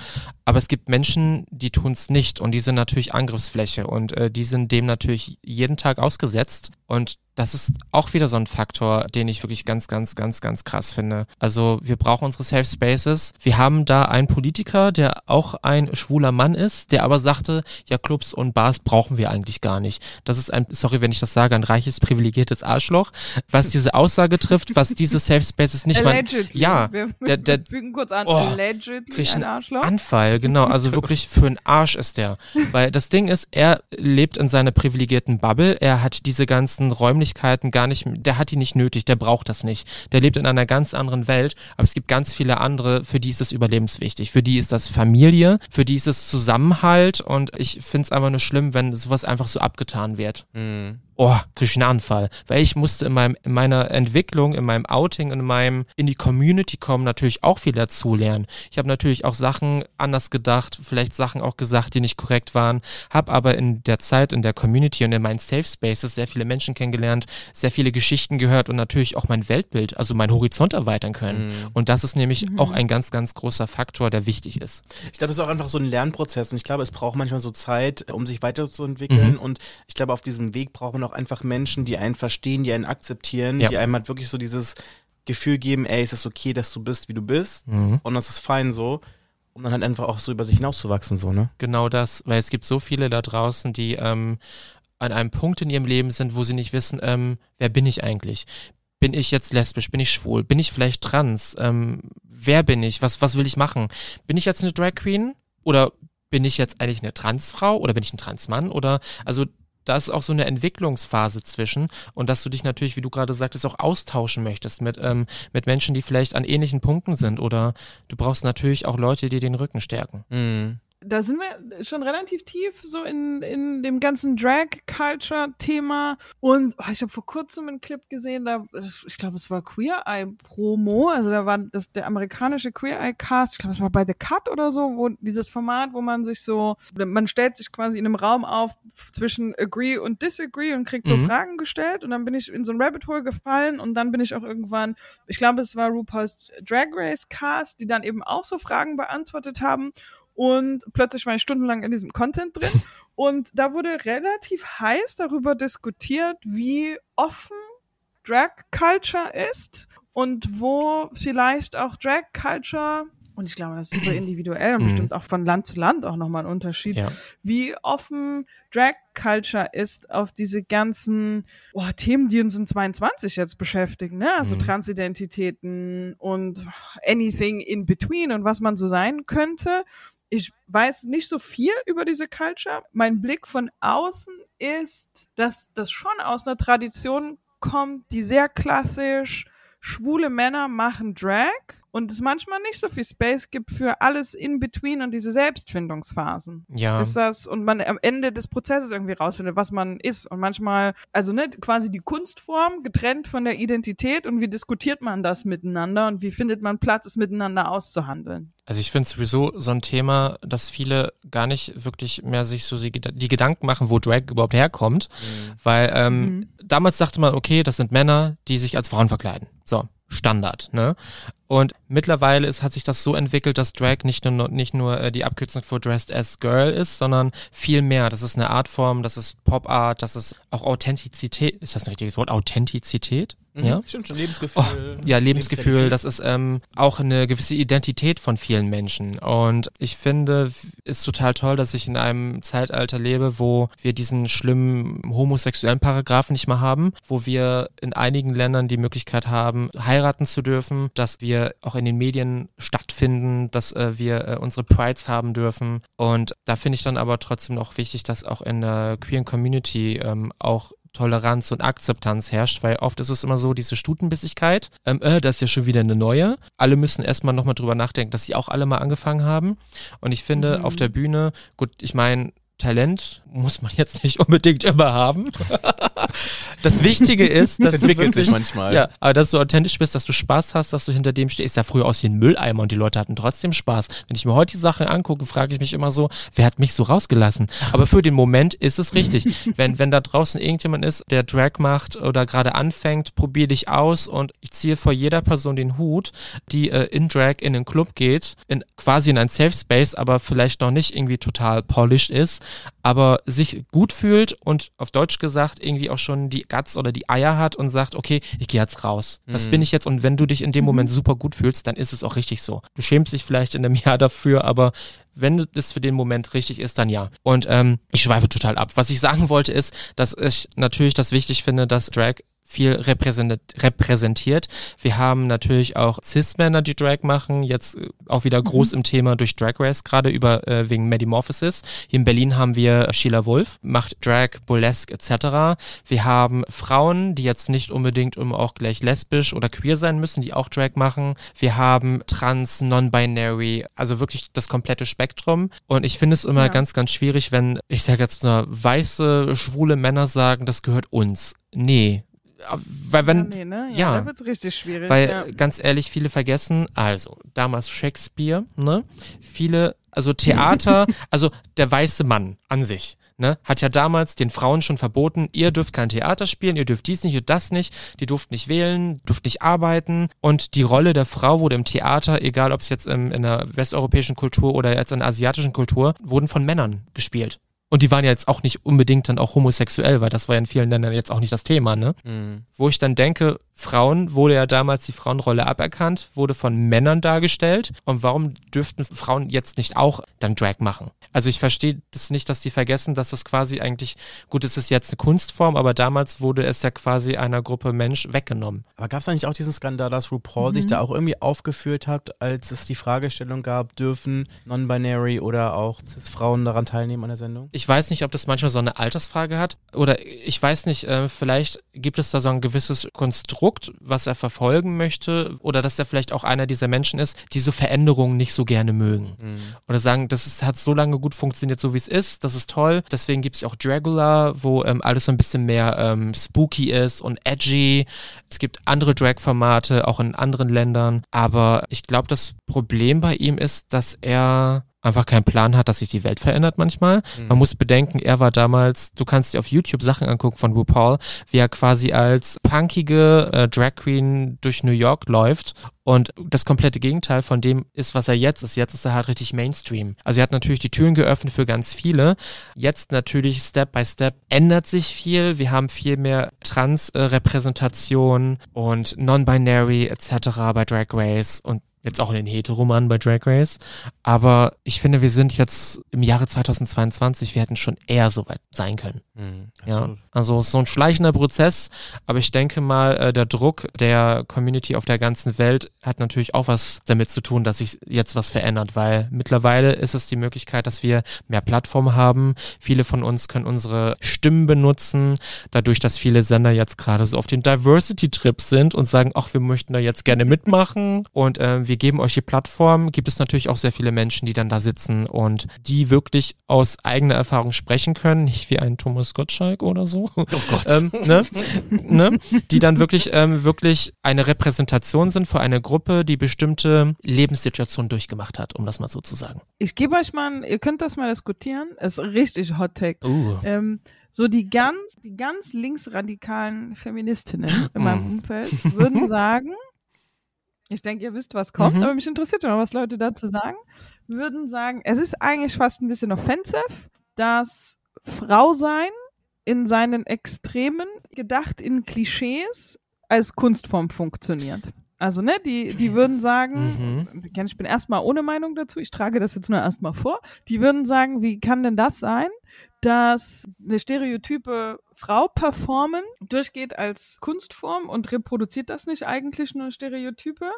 aber es gibt Menschen, die tun es nicht und die sind natürlich Angriffsfläche und äh, die sind dem natürlich jeden Tag ausgesetzt. Und das ist auch wieder so ein Faktor, den ich wirklich ganz, ganz, ganz, ganz krass finde. Also wir brauchen unsere Safe Spaces. Wir haben da einen Politiker, der auch ein schwuler Mann ist, der aber sagte, ja, Clubs und Bars brauchen wir eigentlich gar nicht. Das ist ein, sorry, wenn ich das sage, ein reiches, privilegiertes Arschloch, was diese Aussage trifft, was diese Safe Spaces nicht mal. Ja, wir, der, der, fügen kurz an, oh, allegedly ein Arschloch. Anfall, genau. Also wirklich für einen Arsch ist der. Weil das Ding ist, er lebt in seiner privilegierten Bubble. Er hat diese ganzen räumlichen Möglichkeiten gar nicht, der hat die nicht nötig, der braucht das nicht. Der lebt in einer ganz anderen Welt, aber es gibt ganz viele andere, für die ist es überlebenswichtig. Für die ist das Familie, für die ist es Zusammenhalt und ich finde es einfach nur schlimm, wenn sowas einfach so abgetan wird. Mhm oh, krieg ich einen Anfall. Weil ich musste in, meinem, in meiner Entwicklung, in meinem Outing, in meinem, in die Community kommen, natürlich auch viel dazulernen. Ich habe natürlich auch Sachen anders gedacht, vielleicht Sachen auch gesagt, die nicht korrekt waren, habe aber in der Zeit in der Community und in meinen Safe Spaces sehr viele Menschen kennengelernt, sehr viele Geschichten gehört und natürlich auch mein Weltbild, also mein Horizont erweitern können. Mhm. Und das ist nämlich mhm. auch ein ganz, ganz großer Faktor, der wichtig ist. Ich glaube, es ist auch einfach so ein Lernprozess und ich glaube, es braucht manchmal so Zeit, um sich weiterzuentwickeln mhm. und ich glaube, auf diesem Weg braucht man auch einfach Menschen, die einen verstehen, die einen akzeptieren, ja. die einem halt wirklich so dieses Gefühl geben, ey, es ist okay, dass du bist, wie du bist mhm. und das ist fein so um dann halt einfach auch so über sich hinauszuwachsen, so, ne? Genau das, weil es gibt so viele da draußen, die ähm, an einem Punkt in ihrem Leben sind, wo sie nicht wissen, ähm, wer bin ich eigentlich? Bin ich jetzt lesbisch? Bin ich schwul? Bin ich vielleicht trans? Ähm, wer bin ich? Was, was will ich machen? Bin ich jetzt eine Drag Queen? Oder bin ich jetzt eigentlich eine Transfrau? Oder bin ich ein Transmann? Oder, also da ist auch so eine Entwicklungsphase zwischen und dass du dich natürlich, wie du gerade sagtest, auch austauschen möchtest mit, ähm, mit Menschen, die vielleicht an ähnlichen Punkten sind oder du brauchst natürlich auch Leute, die den Rücken stärken. Mhm da sind wir schon relativ tief so in, in dem ganzen Drag-Culture-Thema. Und oh, ich habe vor kurzem einen Clip gesehen, da, ich glaube, es war Queer Eye Promo, also da war das der amerikanische Queer Eye Cast, ich glaube, es war bei The Cut oder so, wo dieses Format, wo man sich so, man stellt sich quasi in einem Raum auf zwischen Agree und Disagree und kriegt so mhm. Fragen gestellt und dann bin ich in so ein Rabbit Hole gefallen und dann bin ich auch irgendwann, ich glaube, es war RuPaul's Drag Race Cast, die dann eben auch so Fragen beantwortet haben und plötzlich war ich stundenlang in diesem Content drin und da wurde relativ heiß darüber diskutiert, wie offen Drag Culture ist und wo vielleicht auch Drag Culture und ich glaube, das ist super individuell und mhm. bestimmt auch von Land zu Land auch nochmal ein Unterschied, ja. wie offen Drag Culture ist auf diese ganzen oh, Themen, die uns in 22 jetzt beschäftigen, ne? Also mhm. Transidentitäten und anything in between und was man so sein könnte ich weiß nicht so viel über diese Culture. Mein Blick von außen ist, dass das schon aus einer Tradition kommt, die sehr klassisch schwule Männer machen Drag und es manchmal nicht so viel Space gibt für alles in between und diese Selbstfindungsphasen. Ja. Ist das und man am Ende des Prozesses irgendwie rausfindet, was man ist und manchmal, also ne, quasi die Kunstform getrennt von der Identität und wie diskutiert man das miteinander und wie findet man Platz, es miteinander auszuhandeln. Also ich finde sowieso so ein Thema, dass viele gar nicht wirklich mehr sich so die, die Gedanken machen, wo Drag überhaupt herkommt. Mhm. Weil ähm, mhm. damals dachte man, okay, das sind Männer, die sich als Frauen verkleiden. So, Standard, ne? Und mittlerweile ist, hat sich das so entwickelt, dass Drag nicht nur, nicht nur äh, die Abkürzung für Dressed as Girl ist, sondern viel mehr. Das ist eine Artform, das ist Pop Art, das ist auch Authentizität. Ist das ein richtiges Wort? Authentizität? Mhm, ja? Stimmt schon, Lebensgefühl. Oh, ja, Lebensgefühl, das ist ähm, auch eine gewisse Identität von vielen Menschen. Und ich finde, ist total toll, dass ich in einem Zeitalter lebe, wo wir diesen schlimmen homosexuellen Paragraphen nicht mehr haben, wo wir in einigen Ländern die Möglichkeit haben, heiraten zu dürfen, dass wir auch in den Medien stattfinden, dass äh, wir äh, unsere Prides haben dürfen. Und da finde ich dann aber trotzdem noch wichtig, dass auch in der queeren Community ähm, auch Toleranz und Akzeptanz herrscht, weil oft ist es immer so, diese Stutenbissigkeit, ähm, äh, das ist ja schon wieder eine neue. Alle müssen erstmal nochmal drüber nachdenken, dass sie auch alle mal angefangen haben. Und ich finde, mhm. auf der Bühne, gut, ich meine, Talent muss man jetzt nicht unbedingt immer haben. das Wichtige ist, dass das entwickelt wirklich, sich manchmal. Ja, aber dass du authentisch bist, dass du Spaß hast, dass du hinter dem stehst. Ja, früher aus wie ein Mülleimer und die Leute hatten trotzdem Spaß. Wenn ich mir heute die Sache angucke, frage ich mich immer so, wer hat mich so rausgelassen? Aber für den Moment ist es richtig. wenn, wenn da draußen irgendjemand ist, der Drag macht oder gerade anfängt, probier dich aus und ich ziehe vor jeder Person den Hut, die äh, in Drag in den Club geht, in quasi in ein Safe Space, aber vielleicht noch nicht irgendwie total polished ist aber sich gut fühlt und auf Deutsch gesagt irgendwie auch schon die Guts oder die Eier hat und sagt, okay, ich gehe jetzt raus. Das mhm. bin ich jetzt und wenn du dich in dem Moment super gut fühlst, dann ist es auch richtig so. Du schämst dich vielleicht in einem Jahr dafür, aber wenn es für den Moment richtig ist, dann ja. Und ähm, ich schweife total ab. Was ich sagen wollte ist, dass ich natürlich das wichtig finde, dass Drag viel repräsentiert. Wir haben natürlich auch Cis-Männer, die Drag machen, jetzt äh, auch wieder groß mhm. im Thema durch Drag Race, gerade über äh, wegen Medimorphosis. Hier in Berlin haben wir Sheila Wolf, macht Drag, Burlesque etc. Wir haben Frauen, die jetzt nicht unbedingt immer auch gleich lesbisch oder queer sein müssen, die auch Drag machen. Wir haben Trans, Non-Binary, also wirklich das komplette Spektrum. Und ich finde es immer ja. ganz, ganz schwierig, wenn, ich sage jetzt mal, weiße, schwule Männer sagen, das gehört uns. Nee, weil wenn ja, nee, ne? ja, ja da wird's richtig schwierig. Weil ja. ganz ehrlich, viele vergessen, also damals Shakespeare, ne? Viele, also Theater, also der weiße Mann an sich. Ne, hat ja damals den Frauen schon verboten, ihr dürft kein Theater spielen, ihr dürft dies nicht und das nicht, die durften nicht wählen, durft nicht arbeiten und die Rolle der Frau wurde im Theater, egal ob es jetzt in, in der westeuropäischen Kultur oder jetzt in der asiatischen Kultur, wurden von Männern gespielt. Und die waren ja jetzt auch nicht unbedingt dann auch homosexuell, weil das war ja in vielen Ländern jetzt auch nicht das Thema, ne? Mhm. Wo ich dann denke, Frauen wurde ja damals die Frauenrolle aberkannt, wurde von Männern dargestellt. Und warum dürften Frauen jetzt nicht auch dann Drag machen? Also ich verstehe das nicht, dass die vergessen, dass das quasi eigentlich, gut, es ist jetzt eine Kunstform, aber damals wurde es ja quasi einer Gruppe Mensch weggenommen. Aber gab es eigentlich auch diesen Skandal, dass RuPaul mhm. sich da auch irgendwie aufgeführt hat, als es die Fragestellung gab, dürfen Non-Binary oder auch Cis-Frauen daran teilnehmen an der Sendung? Ich weiß nicht, ob das manchmal so eine Altersfrage hat oder ich weiß nicht, äh, vielleicht gibt es da so ein gewisses Konstrukt, Konstrukt, was er verfolgen möchte, oder dass er vielleicht auch einer dieser Menschen ist, die so Veränderungen nicht so gerne mögen. Mhm. Oder sagen, das ist, hat so lange gut funktioniert, so wie es ist, das ist toll. Deswegen gibt es auch Dragula, wo ähm, alles so ein bisschen mehr ähm, spooky ist und edgy. Es gibt andere Drag-Formate, auch in anderen Ländern. Aber ich glaube, das Problem bei ihm ist, dass er einfach keinen Plan hat, dass sich die Welt verändert manchmal. Mhm. Man muss bedenken, er war damals, du kannst dir auf YouTube Sachen angucken von RuPaul, wie er quasi als punkige äh, Drag Queen durch New York läuft und das komplette Gegenteil von dem ist, was er jetzt ist. Jetzt ist er halt richtig Mainstream. Also er hat natürlich die Türen geöffnet für ganz viele. Jetzt natürlich Step by Step ändert sich viel. Wir haben viel mehr Trans-Repräsentation und Non-Binary etc. bei Drag Race und jetzt auch in den Heteroman bei Drag Race. Aber ich finde, wir sind jetzt im Jahre 2022, wir hätten schon eher so weit sein können. Mhm, ja, also so ein schleichender Prozess, aber ich denke mal, äh, der Druck der Community auf der ganzen Welt hat natürlich auch was damit zu tun, dass sich jetzt was verändert, weil mittlerweile ist es die Möglichkeit, dass wir mehr Plattformen haben. Viele von uns können unsere Stimmen benutzen, dadurch, dass viele Sender jetzt gerade so auf den Diversity-Trip sind und sagen, ach, wir möchten da jetzt gerne mitmachen und äh, wir geben euch die Plattform, gibt es natürlich auch sehr viele Menschen, die dann da sitzen und die wirklich aus eigener Erfahrung sprechen können, nicht wie ein Thomas Gottschalk oder so. Oh Gott. ähm, ne? ne? Die dann wirklich, ähm, wirklich eine Repräsentation sind für eine Gruppe, die bestimmte Lebenssituationen durchgemacht hat, um das mal so zu sagen. Ich gebe euch mal, ihr könnt das mal diskutieren. Es ist richtig Hot Take. Uh. Ähm, so die ganz, die ganz linksradikalen Feministinnen in meinem Umfeld würden sagen, ich denke, ihr wisst, was kommt, Mhm. aber mich interessiert schon, was Leute dazu sagen, würden sagen, es ist eigentlich fast ein bisschen offensive, dass Frau sein in seinen Extremen, gedacht in Klischees, als Kunstform funktioniert. Also, ne, die, die würden sagen, Mhm. ich bin erstmal ohne Meinung dazu, ich trage das jetzt nur erstmal vor, die würden sagen, wie kann denn das sein, dass eine stereotype Frau performen durchgeht als Kunstform und reproduziert das nicht eigentlich nur Stereotype?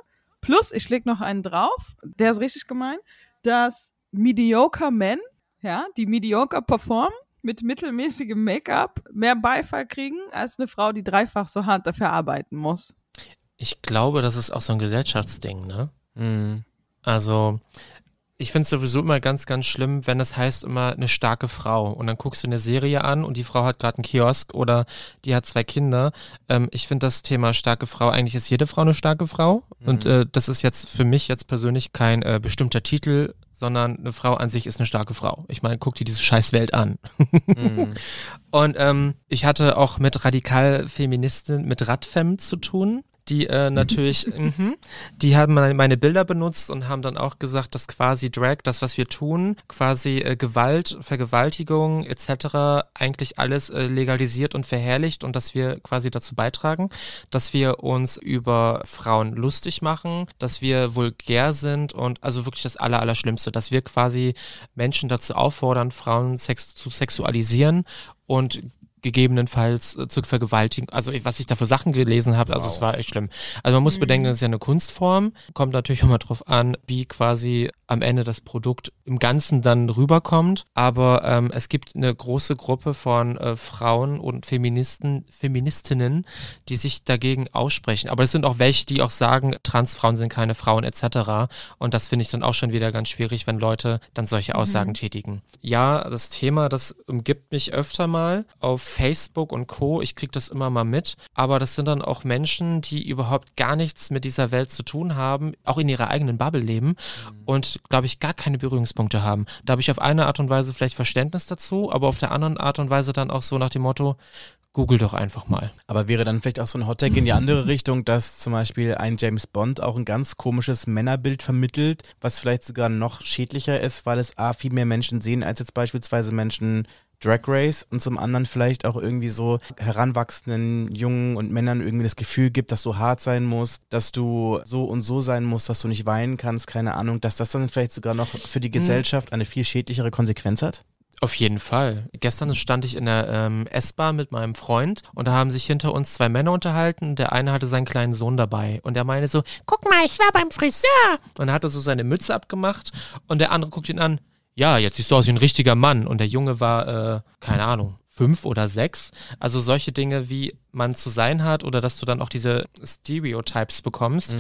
Plus, ich leg noch einen drauf, der ist richtig gemein, dass mediocre Men, ja, die mediocre performen, mit mittelmäßigem Make-up mehr Beifall kriegen als eine Frau, die dreifach so hart dafür arbeiten muss. Ich glaube, das ist auch so ein Gesellschaftsding, ne? Mhm. Also, ich finde es sowieso immer ganz, ganz schlimm, wenn es heißt immer eine starke Frau und dann guckst du eine Serie an und die Frau hat gerade einen Kiosk oder die hat zwei Kinder. Ähm, ich finde das Thema starke Frau, eigentlich ist jede Frau eine starke Frau und äh, das ist jetzt für mich jetzt persönlich kein äh, bestimmter Titel, sondern eine Frau an sich ist eine starke Frau. Ich meine, guck dir diese scheiß Welt an. Mhm. Und ähm, ich hatte auch mit Radikalfeministin, mit Radfem zu tun. Die äh, natürlich, mhm, die haben meine, meine Bilder benutzt und haben dann auch gesagt, dass quasi Drag, das was wir tun, quasi äh, Gewalt, Vergewaltigung etc. eigentlich alles äh, legalisiert und verherrlicht und dass wir quasi dazu beitragen, dass wir uns über Frauen lustig machen, dass wir vulgär sind und also wirklich das Aller, Allerschlimmste, dass wir quasi Menschen dazu auffordern, Frauen sex zu sexualisieren und gegebenenfalls äh, zu vergewaltigen. Also ich- was ich da für Sachen gelesen habe, also es war echt schlimm. Also man muss bedenken, das ist ja eine Kunstform, kommt natürlich immer drauf an, wie quasi am Ende das Produkt im Ganzen dann rüberkommt. Aber ähm, es gibt eine große Gruppe von äh, Frauen und Feministen, Feministinnen, die sich dagegen aussprechen. Aber es sind auch welche, die auch sagen, Transfrauen sind keine Frauen etc. Und das finde ich dann auch schon wieder ganz schwierig, wenn Leute dann solche Aussagen tätigen. Ja, das Thema, das umgibt mich öfter mal auf Facebook und Co. Ich kriege das immer mal mit. Aber das sind dann auch Menschen, die überhaupt gar nichts mit dieser Welt zu tun haben, auch in ihrer eigenen Bubble leben und, glaube ich, gar keine Berührungspunkte haben. Da habe ich auf eine Art und Weise vielleicht Verständnis dazu, aber auf der anderen Art und Weise dann auch so nach dem Motto, google doch einfach mal. Aber wäre dann vielleicht auch so ein Hottag in die andere Richtung, dass zum Beispiel ein James Bond auch ein ganz komisches Männerbild vermittelt, was vielleicht sogar noch schädlicher ist, weil es A, viel mehr Menschen sehen als jetzt beispielsweise Menschen Drag Race und zum anderen vielleicht auch irgendwie so heranwachsenden Jungen und Männern irgendwie das Gefühl gibt, dass du hart sein musst, dass du so und so sein musst, dass du nicht weinen kannst, keine Ahnung, dass das dann vielleicht sogar noch für die Gesellschaft eine viel schädlichere Konsequenz hat? Auf jeden Fall. Gestern stand ich in der ähm, S-Bahn mit meinem Freund und da haben sich hinter uns zwei Männer unterhalten. Der eine hatte seinen kleinen Sohn dabei und der meinte so, guck mal, ich war beim Friseur. Und er hatte so seine Mütze abgemacht und der andere guckt ihn an, ja, jetzt siehst du aus wie ein richtiger Mann. Und der Junge war, äh, keine Ahnung, fünf oder sechs. Also solche Dinge, wie man zu sein hat oder dass du dann auch diese Stereotypes bekommst.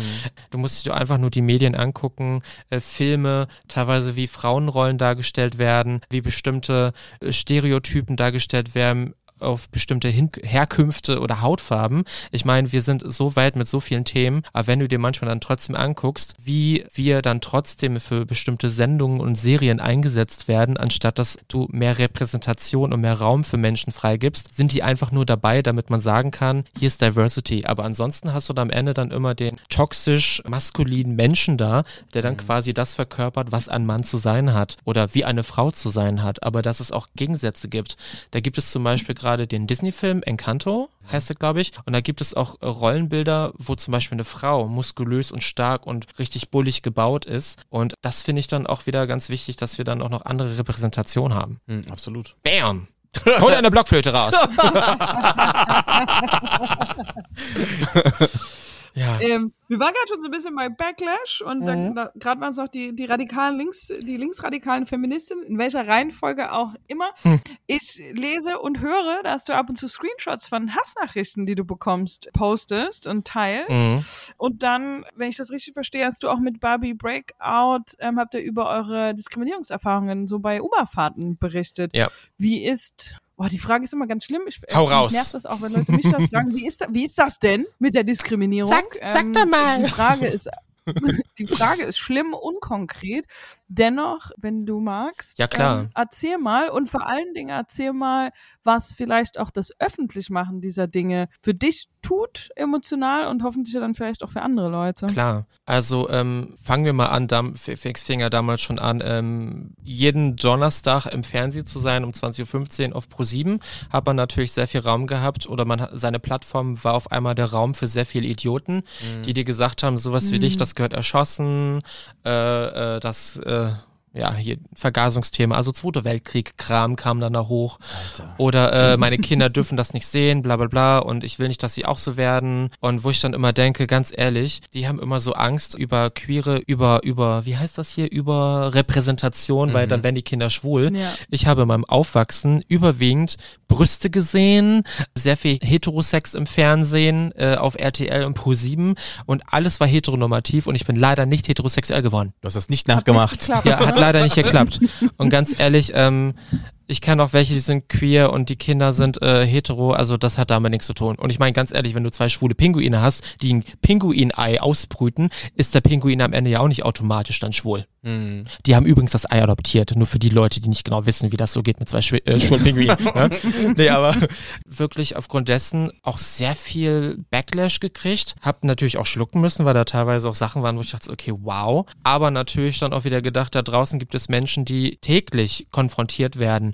Du musst dir einfach nur die Medien angucken, äh, Filme, teilweise wie Frauenrollen dargestellt werden, wie bestimmte äh, Stereotypen dargestellt werden auf bestimmte Hin Herkünfte oder Hautfarben. Ich meine, wir sind so weit mit so vielen Themen, aber wenn du dir manchmal dann trotzdem anguckst, wie wir dann trotzdem für bestimmte Sendungen und Serien eingesetzt werden, anstatt dass du mehr Repräsentation und mehr Raum für Menschen freigibst, sind die einfach nur dabei, damit man sagen kann, hier ist Diversity. Aber ansonsten hast du da am Ende dann immer den toxisch maskulinen Menschen da, der dann quasi das verkörpert, was ein Mann zu sein hat oder wie eine Frau zu sein hat. Aber dass es auch Gegensätze gibt. Da gibt es zum Beispiel gerade den Disney-Film Encanto, heißt er, glaube ich. Und da gibt es auch Rollenbilder, wo zum Beispiel eine Frau muskulös und stark und richtig bullig gebaut ist. Und das finde ich dann auch wieder ganz wichtig, dass wir dann auch noch andere Repräsentation haben. Hm, absolut. Bam! Hol eine Blockflöte raus. ja. Ähm, wir waren gerade schon so ein bisschen bei Backlash und mhm. da, gerade waren es noch die, die radikalen Links, die linksradikalen Feministinnen, in welcher Reihenfolge auch immer. Hm. Ich lese und höre, dass du ab und zu Screenshots von Hassnachrichten, die du bekommst, postest und teilst. Mhm. Und dann, wenn ich das richtig verstehe, hast du auch mit Barbie Breakout, ähm, habt ihr über eure Diskriminierungserfahrungen so bei Uberfahrten berichtet. Ja. Wie ist Boah, die Frage ist immer ganz schlimm. Ich, Hau ich raus. nervt das auch, wenn Leute mich das fragen. Wie ist, wie ist das denn mit der Diskriminierung? Sag, sag ähm, doch mal. Die Frage ist, die Frage ist schlimm, unkonkret. Dennoch, wenn du magst, ja, klar. Ähm, erzähl mal und vor allen Dingen erzähl mal, was vielleicht auch das Öffentlichmachen dieser Dinge für dich tut, emotional und hoffentlich dann vielleicht auch für andere Leute. Klar. Also ähm, fangen wir mal an, da fing ja damals schon an, ähm, jeden Donnerstag im Fernsehen zu sein um 20.15 Uhr auf Pro7, hat man natürlich sehr viel Raum gehabt oder man hat, seine Plattform war auf einmal der Raum für sehr viele Idioten, mhm. die dir gesagt haben, sowas wie mhm. dich, das gehört erschossen, äh, äh, das äh, Uh. Ja, hier Vergasungsthema, also Zweite Weltkrieg-Kram kam dann da hoch. Alter. Oder äh, meine Kinder dürfen das nicht sehen, bla bla bla und ich will nicht, dass sie auch so werden. Und wo ich dann immer denke, ganz ehrlich, die haben immer so Angst über queere, über, über, wie heißt das hier, über Repräsentation, mhm. weil dann werden die Kinder schwul. Ja. Ich habe in meinem Aufwachsen überwiegend Brüste gesehen, sehr viel Heterosex im Fernsehen, äh, auf RTL und Pro7 und alles war heteronormativ und ich bin leider nicht heterosexuell geworden. Du hast das nicht nachgemacht. Hat ja, hat leider nicht geklappt. Und ganz ehrlich, ähm, ich kenne auch welche, die sind queer und die Kinder sind äh, hetero, also das hat damit nichts zu tun. Und ich meine ganz ehrlich, wenn du zwei schwule Pinguine hast, die ein Pinguinei ausbrüten, ist der Pinguin am Ende ja auch nicht automatisch dann schwul. Mhm. Die haben übrigens das Ei adoptiert, nur für die Leute, die nicht genau wissen, wie das so geht mit zwei Schw äh, schwulen Pinguinen. ne? Nee, aber wirklich aufgrund dessen auch sehr viel Backlash gekriegt. Hab natürlich auch schlucken müssen, weil da teilweise auch Sachen waren, wo ich dachte, okay, wow. Aber natürlich dann auch wieder gedacht, da draußen gibt es Menschen, die täglich konfrontiert werden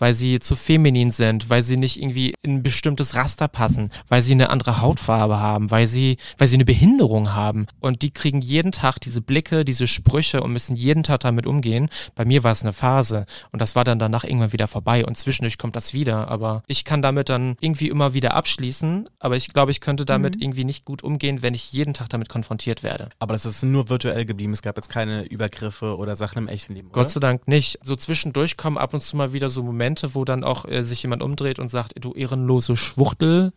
weil sie zu feminin sind, weil sie nicht irgendwie in ein bestimmtes Raster passen, weil sie eine andere Hautfarbe haben, weil sie, weil sie eine Behinderung haben. Und die kriegen jeden Tag diese Blicke, diese Sprüche und müssen jeden Tag damit umgehen. Bei mir war es eine Phase und das war dann danach irgendwann wieder vorbei und zwischendurch kommt das wieder. Aber ich kann damit dann irgendwie immer wieder abschließen, aber ich glaube, ich könnte damit mhm. irgendwie nicht gut umgehen, wenn ich jeden Tag damit konfrontiert werde. Aber das ist nur virtuell geblieben. Es gab jetzt keine Übergriffe oder Sachen im echten Leben. Oder? Gott sei Dank nicht. So zwischendurch kommen ab und zu mal wieder so Momente, Momente, wo dann auch äh, sich jemand umdreht und sagt, du ehrenlose Schwuchtel,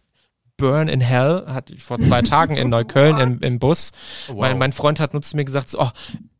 Burn in Hell, hat vor zwei Tagen in Neukölln im, im Bus. Wow. Mein, mein Freund hat nur zu mir gesagt, so, oh,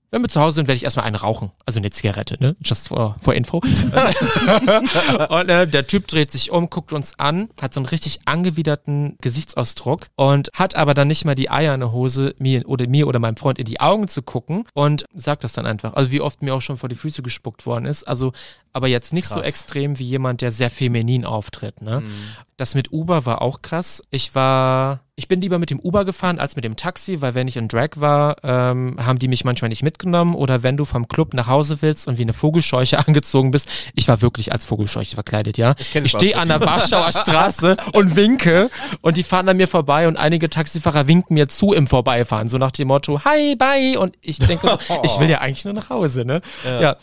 wenn wir zu Hause sind, werde ich erstmal einen rauchen. Also eine Zigarette, ne? Just for, for info. und äh, der Typ dreht sich um, guckt uns an, hat so einen richtig angewiderten Gesichtsausdruck und hat aber dann nicht mal die Eier in der Hose, mir oder mir oder meinem Freund in die Augen zu gucken und sagt das dann einfach. Also wie oft mir auch schon vor die Füße gespuckt worden ist. Also aber jetzt nicht krass. so extrem wie jemand, der sehr feminin auftritt. Ne? Mhm. Das mit Uber war auch krass. Ich war, ich bin lieber mit dem Uber gefahren als mit dem Taxi, weil wenn ich in Drag war, ähm, haben die mich manchmal nicht mitgenommen. Oder wenn du vom Club nach Hause willst und wie eine Vogelscheuche angezogen bist, ich war wirklich als Vogelscheuche verkleidet, ja. Ich, ich stehe an der Warschauer Straße und winke und die fahren an mir vorbei und einige Taxifahrer winken mir zu im Vorbeifahren, so nach dem Motto, hi, bye. Und ich denke, so, ich will ja eigentlich nur nach Hause, ne? Ja. ja.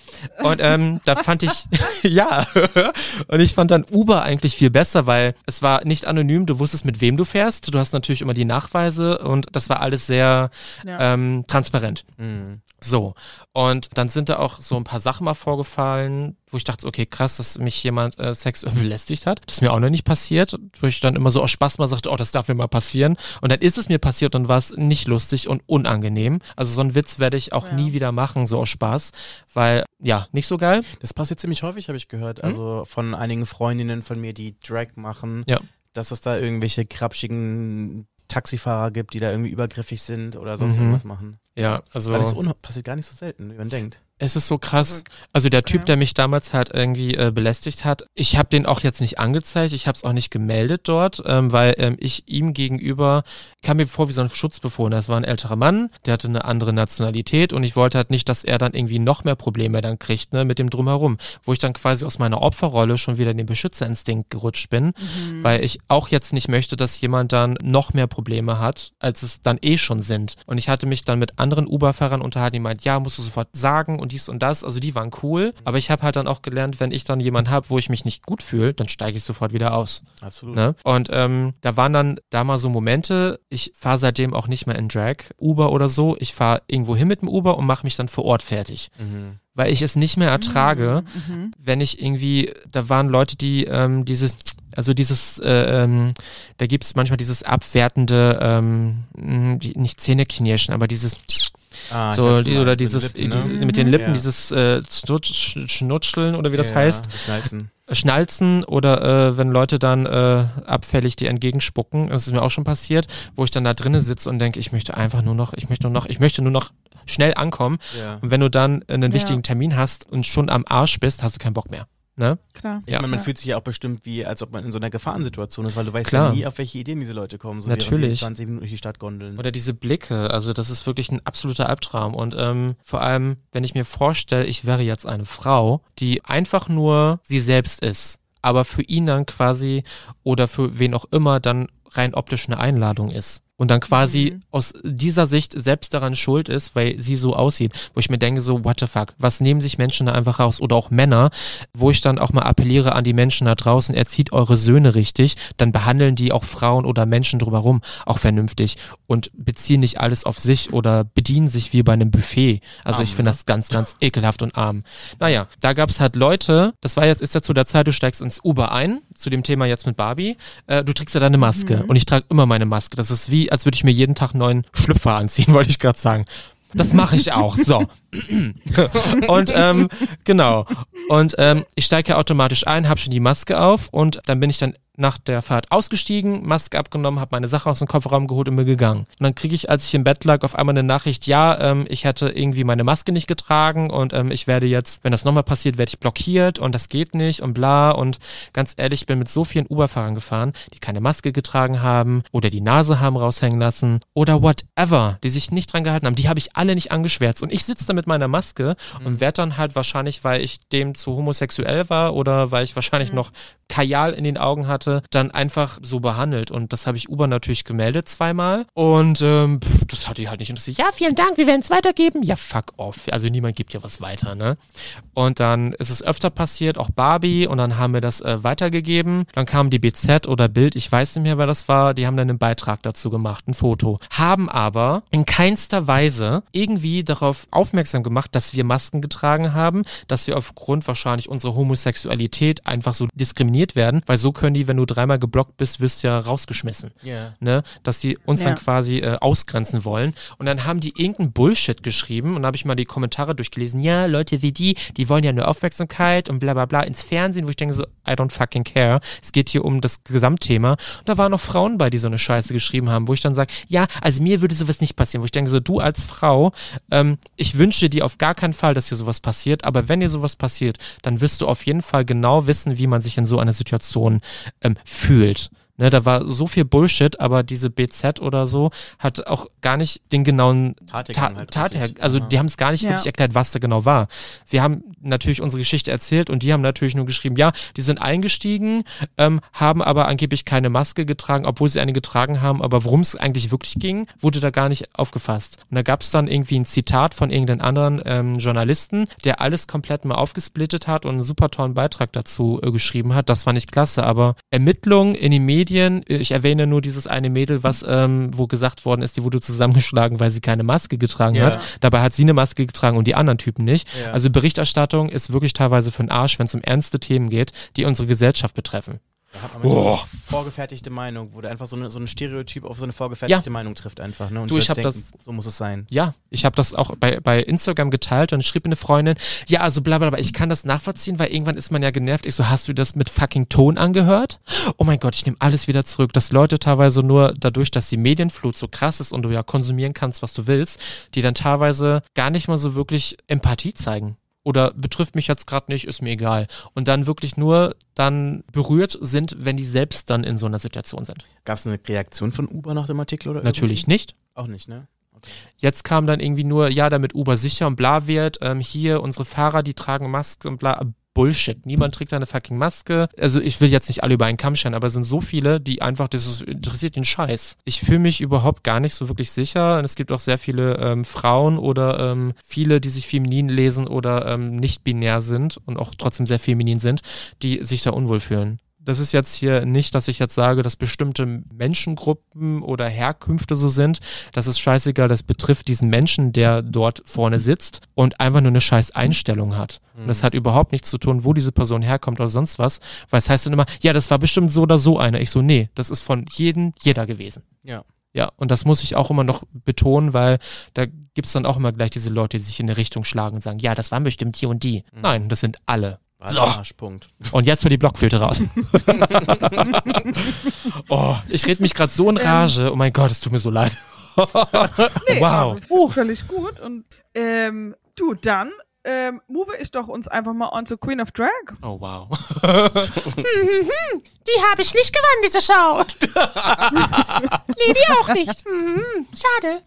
Und ähm, da fand ich ja. Und ich fand dann Uber eigentlich viel besser, weil es war nicht anonym, du wusstest, mit wem du fährst. Du hast natürlich immer die Nachweise und das war alles sehr ja. ähm, transparent. Mhm. So. Und dann sind da auch so ein paar Sachen mal vorgefallen, wo ich dachte, okay, krass, dass mich jemand äh, sexuell belästigt hat. Das ist mir auch noch nicht passiert, wo ich dann immer so aus Spaß mal sagte, oh, das darf mir mal passieren. Und dann ist es mir passiert und war es nicht lustig und unangenehm. Also so einen Witz werde ich auch ja. nie wieder machen, so aus Spaß, weil, ja, nicht so geil. Das passiert ziemlich häufig, habe ich gehört. Mhm. Also von einigen Freundinnen von mir, die Drag machen. Ja dass es da irgendwelche krapschigen Taxifahrer gibt, die da irgendwie übergriffig sind oder sonst mhm. irgendwas machen. Ja, also. Das so passiert gar nicht so selten, wie man denkt. Es ist so krass. Also der Typ, der mich damals halt irgendwie äh, belästigt hat, ich habe den auch jetzt nicht angezeigt, ich habe es auch nicht gemeldet dort, ähm, weil ähm, ich ihm gegenüber kam mir vor wie so ein Schutzbefohlener. Das war ein älterer Mann, der hatte eine andere Nationalität und ich wollte halt nicht, dass er dann irgendwie noch mehr Probleme dann kriegt, ne, mit dem drumherum. Wo ich dann quasi aus meiner Opferrolle schon wieder in den Beschützerinstinkt gerutscht bin, mhm. weil ich auch jetzt nicht möchte, dass jemand dann noch mehr Probleme hat, als es dann eh schon sind. Und ich hatte mich dann mit anderen Uber-Fahrern unterhalten, die meint, ja, musst du sofort sagen und und dies und das. Also die waren cool. Aber ich habe halt dann auch gelernt, wenn ich dann jemanden habe, wo ich mich nicht gut fühle, dann steige ich sofort wieder aus. Absolut. Ne? Und ähm, da waren dann da mal so Momente, ich fahre seitdem auch nicht mehr in Drag, Uber oder so. Ich fahre irgendwo hin mit dem Uber und mache mich dann vor Ort fertig. Mhm. Weil ich es nicht mehr ertrage, Mhm. wenn ich irgendwie, da waren Leute, die ähm, dieses, also dieses, äh, ähm, da gibt es manchmal dieses abwertende, ähm, die, nicht Zähneknirschen, aber dieses, Ah, ich so, weiß, die, oder dieses, mit den Lippen, dieses ne? mit den Lippen, Ja. dieses äh, Schnutsch, Schnutscheln oder wie das Ja, heißt, Schnalzen. Schnalzen oder äh, wenn Leute dann äh, abfällig dir entgegenspucken, das ist mir auch schon passiert, wo ich dann da drinnen sitze und denke, ich möchte einfach nur noch, ich möchte nur noch, ich möchte nur noch schnell ankommen. Ja. Und wenn du dann einen Ja. wichtigen Termin hast und schon am Arsch bist, hast du keinen Bock mehr. Ne? Klar. Ich Ja. meine, man fühlt sich ja auch bestimmt wie, als ob man in so einer Gefahrensituation ist, weil du weißt Klar. ja nie, auf welche Ideen diese Leute kommen, so während die Natürlich. 20 Minuten durch die Stadt gondeln. Oder diese Blicke, also das ist wirklich ein absoluter Albtraum. Und ähm, vor allem, wenn ich mir vorstelle, ich wäre jetzt eine Frau, die einfach nur sie selbst ist, aber für ihn dann quasi oder für wen auch immer dann rein optisch eine Einladung ist. Und dann quasi Mhm. aus dieser Sicht selbst daran schuld ist, weil sie so aussieht. Wo ich mir denke, so, what the fuck, was nehmen sich Menschen da einfach raus? Oder auch Männer, wo ich dann auch mal appelliere an die Menschen da draußen, erzieht eure Söhne richtig, dann behandeln die auch Frauen oder Menschen drumherum auch vernünftig und beziehen nicht alles auf sich oder bedienen sich wie bei einem Buffet. Also ich Arm, finde ne? das ganz, ganz ekelhaft und arm. Naja, da gab es halt Leute, das war jetzt, ist ja zu der Zeit, du steigst ins Uber ein, zu dem Thema jetzt mit Barbie, äh, du trägst ja deine Maske und ich trage immer meine Maske. Das ist wie, als würde ich mir jeden Tag neuen Schlüpfer anziehen, wollte ich gerade sagen. Das mache ich auch. So. und ähm, genau. Und ähm, ich steige ja automatisch ein, habe schon die Maske auf und dann bin ich dann nach der Fahrt ausgestiegen, Maske abgenommen, habe meine Sache aus dem Kofferraum geholt und bin gegangen. Und dann kriege ich, als ich im Bett lag, auf einmal eine Nachricht, ja, ähm, ich hätte irgendwie meine Maske nicht getragen und ähm, ich werde jetzt, wenn das nochmal passiert, werde ich blockiert und das geht nicht und bla. Und ganz ehrlich, ich bin mit so vielen Uberfahrern gefahren, die keine Maske getragen haben oder die Nase haben raushängen lassen oder whatever, die sich nicht dran gehalten haben. Die habe ich alle nicht angeschwärzt. Und ich sitze da mit meiner Maske und werde dann halt wahrscheinlich, weil ich dem zu homosexuell war oder weil ich wahrscheinlich noch Kajal in den Augen hatte, dann einfach so behandelt. Und das habe ich Uber natürlich gemeldet zweimal. Und ähm, pff, das hat die halt nicht interessiert. Ja, vielen Dank, wir werden es weitergeben. Ja, fuck off. Also niemand gibt ja was weiter, ne? Und dann ist es öfter passiert, auch Barbie. Und dann haben wir das äh, weitergegeben. Dann kam die BZ oder Bild, ich weiß nicht mehr, wer das war. Die haben dann einen Beitrag dazu gemacht, ein Foto. Haben aber in keinster Weise irgendwie darauf aufmerksam gemacht, dass wir Masken getragen haben, dass wir aufgrund wahrscheinlich unserer Homosexualität einfach so diskriminiert werden, weil so können die, wenn du dreimal geblockt bist, wirst du ja rausgeschmissen Ja. ne, dass die uns Ja. dann quasi äh, ausgrenzen wollen. Und dann haben die irgendeinen Bullshit geschrieben und da habe ich mal die Kommentare durchgelesen. Ja, Leute wie die, die wollen ja nur Aufmerksamkeit und bla bla bla ins Fernsehen, wo ich denke so, I don't fucking care. Es geht hier um das Gesamtthema. Und da waren noch Frauen bei, die so eine Scheiße geschrieben haben, wo ich dann sage, ja, also mir würde sowas nicht passieren, wo ich denke so, du als Frau, ähm, ich wünsche dir auf gar keinen Fall, dass dir sowas passiert, aber wenn dir sowas passiert, dann wirst du auf jeden Fall genau wissen, wie man sich in so einer Situation ähm, fühlt. Ne, da war so viel Bullshit, aber diese BZ oder so hat auch gar nicht den genauen Tathergang Ta halt Tat also die haben es gar nicht Ja. wirklich erklärt, was da genau war. Wir haben natürlich unsere Geschichte erzählt und die haben natürlich nur geschrieben, ja, die sind eingestiegen, ähm, haben aber angeblich keine Maske getragen, obwohl sie eine getragen haben, aber worum es eigentlich wirklich ging, wurde da gar nicht aufgefasst. Und da gab es dann irgendwie ein Zitat von irgendeinem anderen ähm, Journalisten, der alles komplett mal aufgesplittet hat und einen super tollen Beitrag dazu äh, geschrieben hat. Das fand ich klasse, aber Ermittlungen in den Medien, äh, ich erwähne nur dieses eine Mädel, was, ähm, wo gesagt worden ist, die wurde zusammengeschlagen, weil sie keine Maske getragen Ja. hat. Dabei hat sie eine Maske getragen und die anderen Typen nicht. Ja. Also Berichterstattung ist wirklich teilweise für den Arsch, wenn es um ernste Themen geht, die unsere Gesellschaft betreffen. Da hat man oh. eine vorgefertigte Meinung, wo der einfach so, eine, so ein Stereotyp auf so eine vorgefertigte Meinung trifft einfach. Ne? Und Du, ich Leute hab denken, So muss es sein. Ja, ich habe das auch bei, bei Instagram geteilt und schrieb mir eine Freundin, ja, also bla bla bla, ich kann das nachvollziehen, weil irgendwann ist man ja genervt. Ich so, hast du das mit fucking Ton angehört? Oh mein Gott, ich nehme alles wieder zurück. Dass Leute teilweise nur dadurch, dass die Medienflut so krass ist und du ja konsumieren kannst, was du willst, die dann teilweise gar nicht mal so wirklich Empathie zeigen. Oder betrifft mich jetzt gerade nicht, ist mir egal. Und dann wirklich nur dann berührt sind, wenn die selbst dann in so einer Situation sind. Gab es eine Reaktion von Uber nach dem Artikel oder Natürlich irgendwie? nicht. Auch nicht, ne? Jetzt kam dann irgendwie nur, ja, damit Uber sicher und bla wird. Ähm, hier unsere Fahrer, die tragen Masken und bla. Bullshit. Niemand trägt eine fucking Maske. Also ich will jetzt nicht alle über einen Kamm scheren, aber es sind so viele, die einfach, das interessiert den Scheiß. Ich fühle mich überhaupt gar nicht so wirklich sicher. Und es gibt auch sehr viele ähm, Frauen oder ähm, viele, die sich feminin lesen oder ähm, nicht binär sind und auch trotzdem sehr feminin sind, die sich da unwohl fühlen das ist jetzt hier nicht, dass ich jetzt sage, dass bestimmte Menschengruppen oder Herkünfte so sind. Das ist scheißegal. Das betrifft diesen Menschen, der dort vorne sitzt und einfach nur eine scheiß Einstellung hat. Mhm. Und das hat überhaupt nichts zu tun, wo diese Person herkommt oder sonst was. Weil es heißt dann immer, ja, das war bestimmt so oder so einer. Ich so, nee, das ist von jedem, jeder gewesen. Ja. Ja, und das muss ich auch immer noch betonen, weil da gibt es dann auch immer gleich diese Leute, die sich in eine Richtung schlagen und sagen, ja, das waren bestimmt die und die. Mhm. Nein, das sind alle. So. Arschpunkt. Und jetzt für die Blockfilter raus. oh, ich rede mich gerade so in Rage. Oh mein Gott, es tut mir so leid. nee, wow. Uh. Völlig gut. Und ähm, du, dann ähm, move ich doch uns einfach mal on to Queen of Drag. Oh, wow. die habe ich nicht gewonnen, diese Show. nee, die auch nicht. Mhm, schade.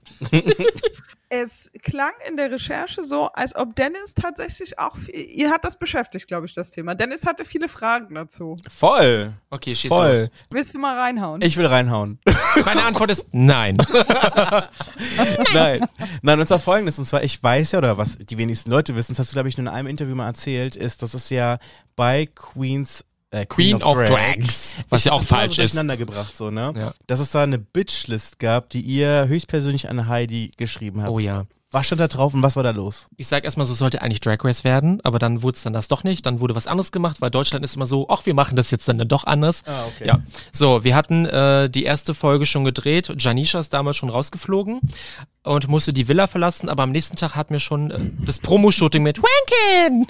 Es klang in der Recherche so, als ob Dennis tatsächlich auch, ihn hat das beschäftigt, glaube ich, das Thema. Dennis hatte viele Fragen dazu. Voll. Okay, schieß Voll. los. Willst du mal reinhauen? Ich will reinhauen. Meine Antwort ist nein. nein. Nein, und zwar folgendes, und zwar, ich weiß ja, oder was die wenigsten Leute wissen, das hast du, glaube ich, nur in einem Interview mal erzählt, ist, dass es ja bei Queens äh, Queen, Queen, of, of Drags, Drags, was ja auch falsch ist. gebracht, so, ne? Ja. Dass es da eine Bitchlist gab, die ihr höchstpersönlich an Heidi geschrieben habt. Oh ja. Was stand da drauf und was war da los? Ich sag erstmal, so sollte eigentlich Drag Race werden, aber dann wurde es dann das doch nicht. Dann wurde was anderes gemacht, weil Deutschland ist immer so, ach, wir machen das jetzt dann doch anders. Ah, okay. Ja. So, wir hatten äh, die erste Folge schon gedreht. Janisha ist damals schon rausgeflogen und musste die Villa verlassen, aber am nächsten Tag hatten wir schon äh, das Promo-Shooting mit Wankin!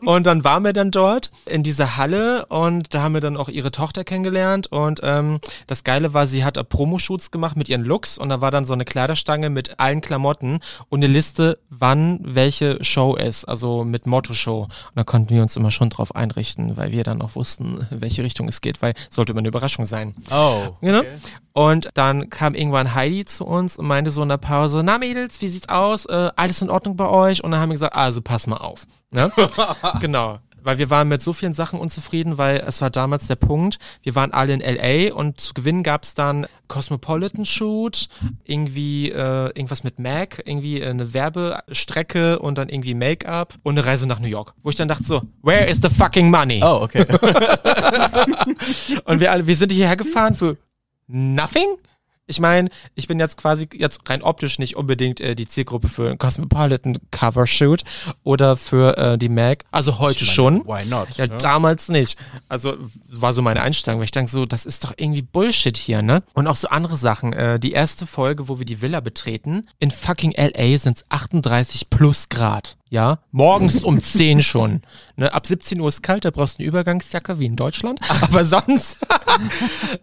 und dann waren wir dann dort in dieser Halle und da haben wir dann auch ihre Tochter kennengelernt und ähm, das Geile war, sie hat Promo-Shoots gemacht mit ihren Looks und da war dann so eine Kleiderstange mit allen Klamotten und eine Liste, wann welche Show ist, also mit Motto-Show. Und da konnten wir uns immer schon drauf einrichten, weil wir dann auch wussten, in welche Richtung es geht, weil sollte immer eine Überraschung sein. Oh. Okay. Und dann kam irgendwann Heidi zu uns und meinte so in der Pause, na Mädels, wie sieht's aus? Äh, alles in Ordnung bei euch? Und dann haben wir gesagt, also pass mal auf. Ne? genau. Weil wir waren mit so vielen Sachen unzufrieden, weil es war damals der Punkt, wir waren alle in LA und zu gewinnen gab es dann Cosmopolitan Shoot, irgendwie äh, irgendwas mit Mac, irgendwie eine Werbestrecke und dann irgendwie Make-up und eine Reise nach New York. Wo ich dann dachte so, where is the fucking money? Oh, okay. und wir alle, wir sind hierher gefahren für nothing? Ich meine, ich bin jetzt quasi jetzt rein optisch nicht unbedingt äh, die Zielgruppe für ein Cosmopolitan Cover Shoot oder für äh, die Mac. Also heute meine, schon. Why not? Ja, ja, damals nicht. Also war so meine Einstellung, weil ich denke so, das ist doch irgendwie Bullshit hier, ne? Und auch so andere Sachen. Äh, die erste Folge, wo wir die Villa betreten, in fucking LA sind es 38 plus Grad. Ja, morgens um 10 schon. Ne, ab 17 Uhr ist kalt, da brauchst du eine Übergangsjacke wie in Deutschland. Aber sonst,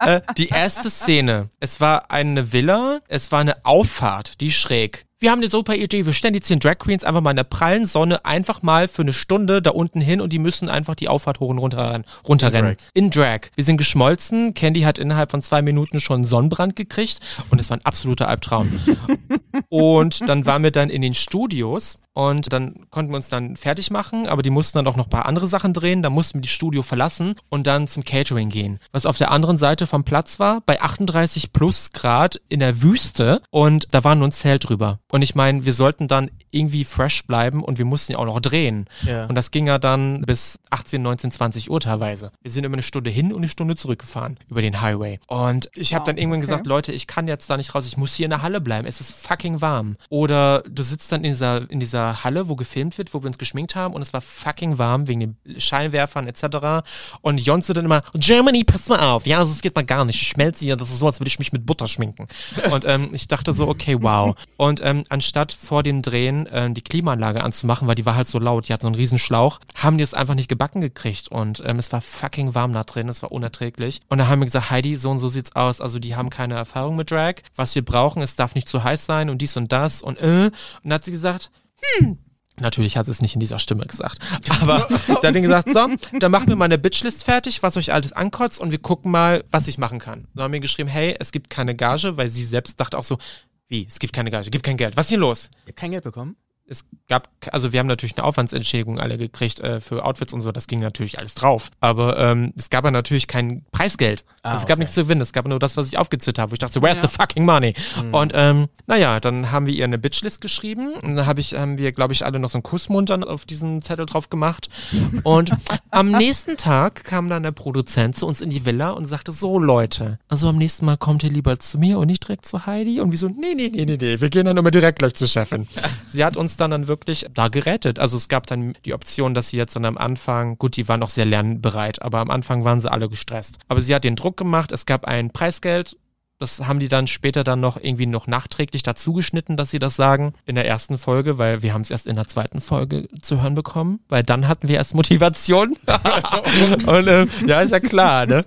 äh, die erste Szene. Es war eine Villa, es war eine Auffahrt, die schräg wir haben eine super Idee, wir stellen die zehn Drag Queens einfach mal in der prallen Sonne einfach mal für eine Stunde da unten hin und die müssen einfach die Auffahrt hoch und runter runterrennen. In Drag. In Drag. Wir sind geschmolzen. Candy hat innerhalb von zwei Minuten schon Sonnenbrand gekriegt und es war ein absoluter Albtraum. und dann waren wir dann in den Studios und dann konnten wir uns dann fertig machen, aber die mussten dann auch noch ein paar andere Sachen drehen. Da mussten wir die Studio verlassen und dann zum Catering gehen. Was auf der anderen Seite vom Platz war, bei 38 plus Grad in der Wüste und da war nur ein Zelt drüber. Und ich meine, wir sollten dann irgendwie fresh bleiben und wir mussten ja auch noch drehen. Ja. Und das ging ja dann bis 18, 19, 20 Uhr teilweise. Wir sind immer eine Stunde hin und eine Stunde zurückgefahren über den Highway. Und ich habe wow, dann irgendwann okay. gesagt, Leute, ich kann jetzt da nicht raus, ich muss hier in der Halle bleiben. Es ist fucking warm. Oder du sitzt dann in dieser, in dieser Halle, wo gefilmt wird, wo wir uns geschminkt haben und es war fucking warm wegen den Scheinwerfern etc. Und Jonze dann immer, Germany, pass mal auf. Ja, also es geht mal gar nicht. Ich schmelze hier, das ist so, als würde ich mich mit Butter schminken. Und ähm, ich dachte so, okay, wow. Und ähm, anstatt vor dem Drehen äh, die Klimaanlage anzumachen, weil die war halt so laut, die hat so einen riesen Schlauch, haben die es einfach nicht gebacken gekriegt und ähm, es war fucking warm da drin, es war unerträglich. Und da haben wir gesagt, Heidi, so und so sieht's aus, also die haben keine Erfahrung mit Drag, was wir brauchen, es darf nicht zu heiß sein und dies und das und äh. Und dann hat sie gesagt, hm, Natürlich hat sie es nicht in dieser Stimme gesagt. Aber sie hat dann gesagt, so, dann machen wir mal eine Bitchlist fertig, was euch alles ankotzt und wir gucken mal, was ich machen kann. Dann haben wir geschrieben, hey, es gibt keine Gage, weil sie selbst dachte auch so, wie? Es gibt keine Gage, gibt kein Geld. Was ist hier los? Ihr habt kein Geld bekommen? Es gab, also wir haben natürlich eine Aufwandsentschädigung alle gekriegt äh, für Outfits und so, das ging natürlich alles drauf. Aber ähm, es gab ja natürlich kein Preisgeld. Ah, also es gab okay. nichts zu gewinnen, es gab nur das, was ich aufgezählt habe, wo ich dachte, where's Ja. the fucking money? Mhm. Und ähm, naja, dann haben wir ihr eine Bitchlist geschrieben und dann hab ich, haben wir, glaube ich, alle noch so einen Kussmund dann auf diesen Zettel drauf gemacht. Und am nächsten Tag kam dann der Produzent zu uns in die Villa und sagte, so Leute, also am nächsten Mal kommt ihr lieber zu mir und nicht direkt zu Heidi. Und wir so, nee, nee, nee, nee, nee, wir gehen dann immer direkt gleich zur Chefin. Sie hat uns dann, dann wirklich da gerettet. Also es gab dann die Option, dass sie jetzt dann am Anfang, gut, die waren noch sehr lernbereit, aber am Anfang waren sie alle gestresst. Aber sie hat den Druck gemacht, es gab ein Preisgeld, das haben die dann später dann noch irgendwie noch nachträglich dazu geschnitten, dass sie das sagen in der ersten Folge, weil wir haben es erst in der zweiten Folge zu hören bekommen, weil dann hatten wir erst Motivation. und ähm, ja, ist ja klar, ne?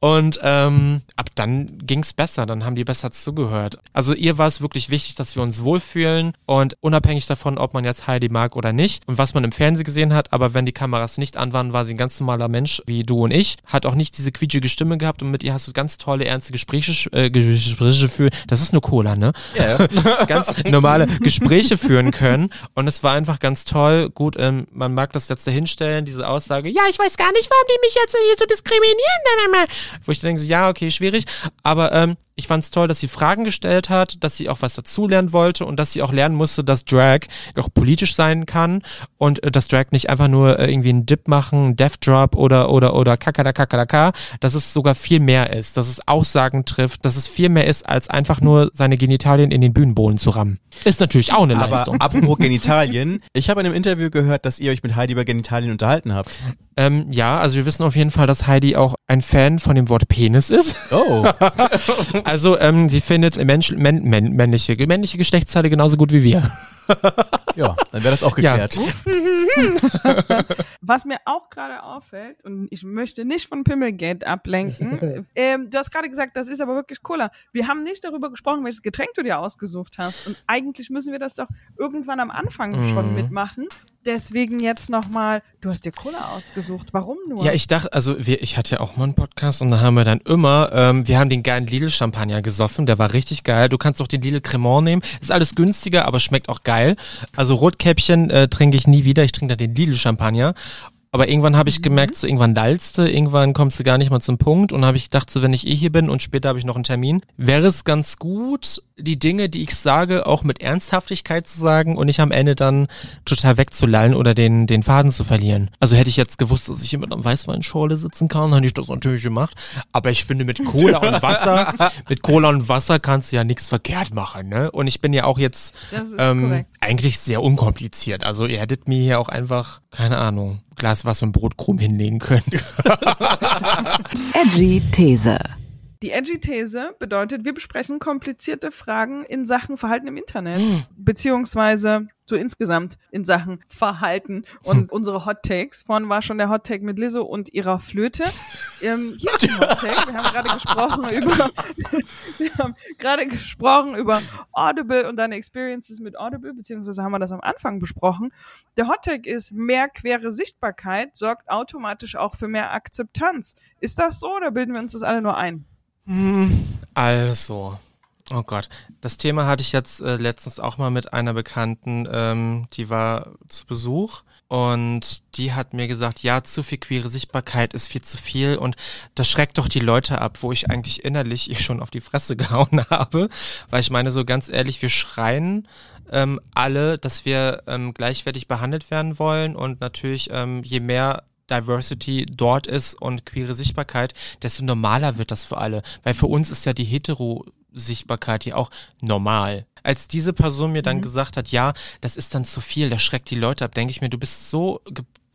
Und ähm, ab dann ging es besser, dann haben die besser zugehört. Also ihr war es wirklich wichtig, dass wir uns wohlfühlen und unabhängig davon, ob man jetzt Heidi mag oder nicht und was man im Fernsehen gesehen hat, aber wenn die Kameras nicht an waren, war sie ein ganz normaler Mensch wie du und ich, hat auch nicht diese quietschige Stimme gehabt und mit ihr hast du ganz tolle, ernste Gespräche, äh, Gespräche führen. Das ist nur Cola, ne? Ja, ja. ganz normale Gespräche führen können. Und es war einfach ganz toll. Gut, ähm, man mag das jetzt dahinstellen, diese Aussage, ja, ich weiß gar nicht, warum die mich jetzt hier so diskriminieren. Wo ich dann denke, so, ja, okay, schwierig. Aber ähm, ich fand es toll, dass sie Fragen gestellt hat, dass sie auch was dazulernen wollte und dass sie auch lernen musste, dass Drag auch politisch sein kann und äh, dass Drag nicht einfach nur äh, irgendwie einen Dip machen, einen Death Drop oder oder oder kakada kakada dass es sogar viel mehr ist, dass es Aussagen trifft, dass es viel mehr ist, als einfach nur seine Genitalien in den Bühnenboden zu rammen. Ist natürlich auch eine Aber Leistung. apropos Genitalien, ich habe in einem Interview gehört, dass ihr euch mit Heidi über Genitalien unterhalten habt. Ähm, ja, also wir wissen auf jeden Fall, dass Heidi auch ein Fan von dem Wort Penis ist. Oh. Also ähm, sie findet Mensch, männ, männ, männliche, männliche Geschlechtsteile genauso gut wie wir. ja, dann wäre das auch Ja. geklärt. Was mir auch gerade auffällt, und ich möchte nicht von Pimmelgate ablenken, ähm, du hast gerade gesagt, das ist aber wirklich Cola. Wir haben nicht darüber gesprochen, welches Getränk du dir ausgesucht hast. Und eigentlich müssen wir das doch irgendwann am Anfang schon Mhm. mitmachen. Deswegen jetzt nochmal, du hast dir Cola ausgesucht. Warum nur? Ja, ich dachte, also wir, ich hatte ja auch mal einen Podcast und da haben wir dann immer, ähm, wir haben den geilen Lidl-Champagner gesoffen, der war richtig geil. Du kannst auch den Lidl Cremant nehmen, ist alles günstiger, aber schmeckt auch geil. Also Rotkäppchen äh, trinke ich nie wieder, ich trinke da den Lidl-Champagner. Aber irgendwann habe ich gemerkt, so irgendwann lallst du, irgendwann kommst du gar nicht mal zum Punkt und habe ich gedacht, so wenn ich eh hier bin und später habe ich noch einen Termin, wäre es ganz gut, die Dinge, die ich sage, auch mit Ernsthaftigkeit zu sagen und nicht am Ende dann total wegzulallen oder den, den Faden zu verlieren. Also hätte ich jetzt gewusst, dass ich hier mit einer Weißweinschorle sitzen kann, hätte ich das natürlich gemacht. Aber ich finde, mit Cola und Wasser, mit Cola und Wasser kannst du ja nichts verkehrt machen, ne? Und ich bin ja auch jetzt ähm, korrekt. eigentlich sehr unkompliziert. Also ihr hättet mir hier auch einfach, keine Ahnung, Glas Wasser und Brotkrumm hinlegen können. Edgy These. Die Edgy-These bedeutet, wir besprechen komplizierte Fragen in Sachen Verhalten im Internet, Hm. beziehungsweise so insgesamt in Sachen Verhalten und Hm. unsere Hot Takes. Vorhin war schon der Hot Take mit Lizzo und ihrer Flöte. Ähm, hier ist ein Hot Take. Wir haben gerade gesprochen über, wir haben gerade gesprochen über Audible und deine Experiences mit Audible, beziehungsweise haben wir das am Anfang besprochen. Der Hot Take ist, mehr quere Sichtbarkeit sorgt automatisch auch für mehr Akzeptanz. Ist das so oder bilden wir uns das alle nur ein? Also, oh Gott. Das Thema hatte ich jetzt äh, letztens auch mal mit einer Bekannten, ähm, die war zu Besuch. Und die hat mir gesagt, ja, zu viel queere Sichtbarkeit ist viel zu viel und das schreckt doch die Leute ab, wo ich eigentlich innerlich ihr schon auf die Fresse gehauen habe. Weil ich meine, so ganz ehrlich, wir schreien ähm, alle, dass wir ähm, gleichwertig behandelt werden wollen und natürlich ähm, je mehr Diversity dort ist und queere Sichtbarkeit, desto normaler wird das für alle. Weil für uns ist ja die Hetero-Sichtbarkeit ja auch normal. Als diese Person mir dann gesagt hat, ja, das ist dann zu viel, das schreckt die Leute ab, denke ich mir, du bist so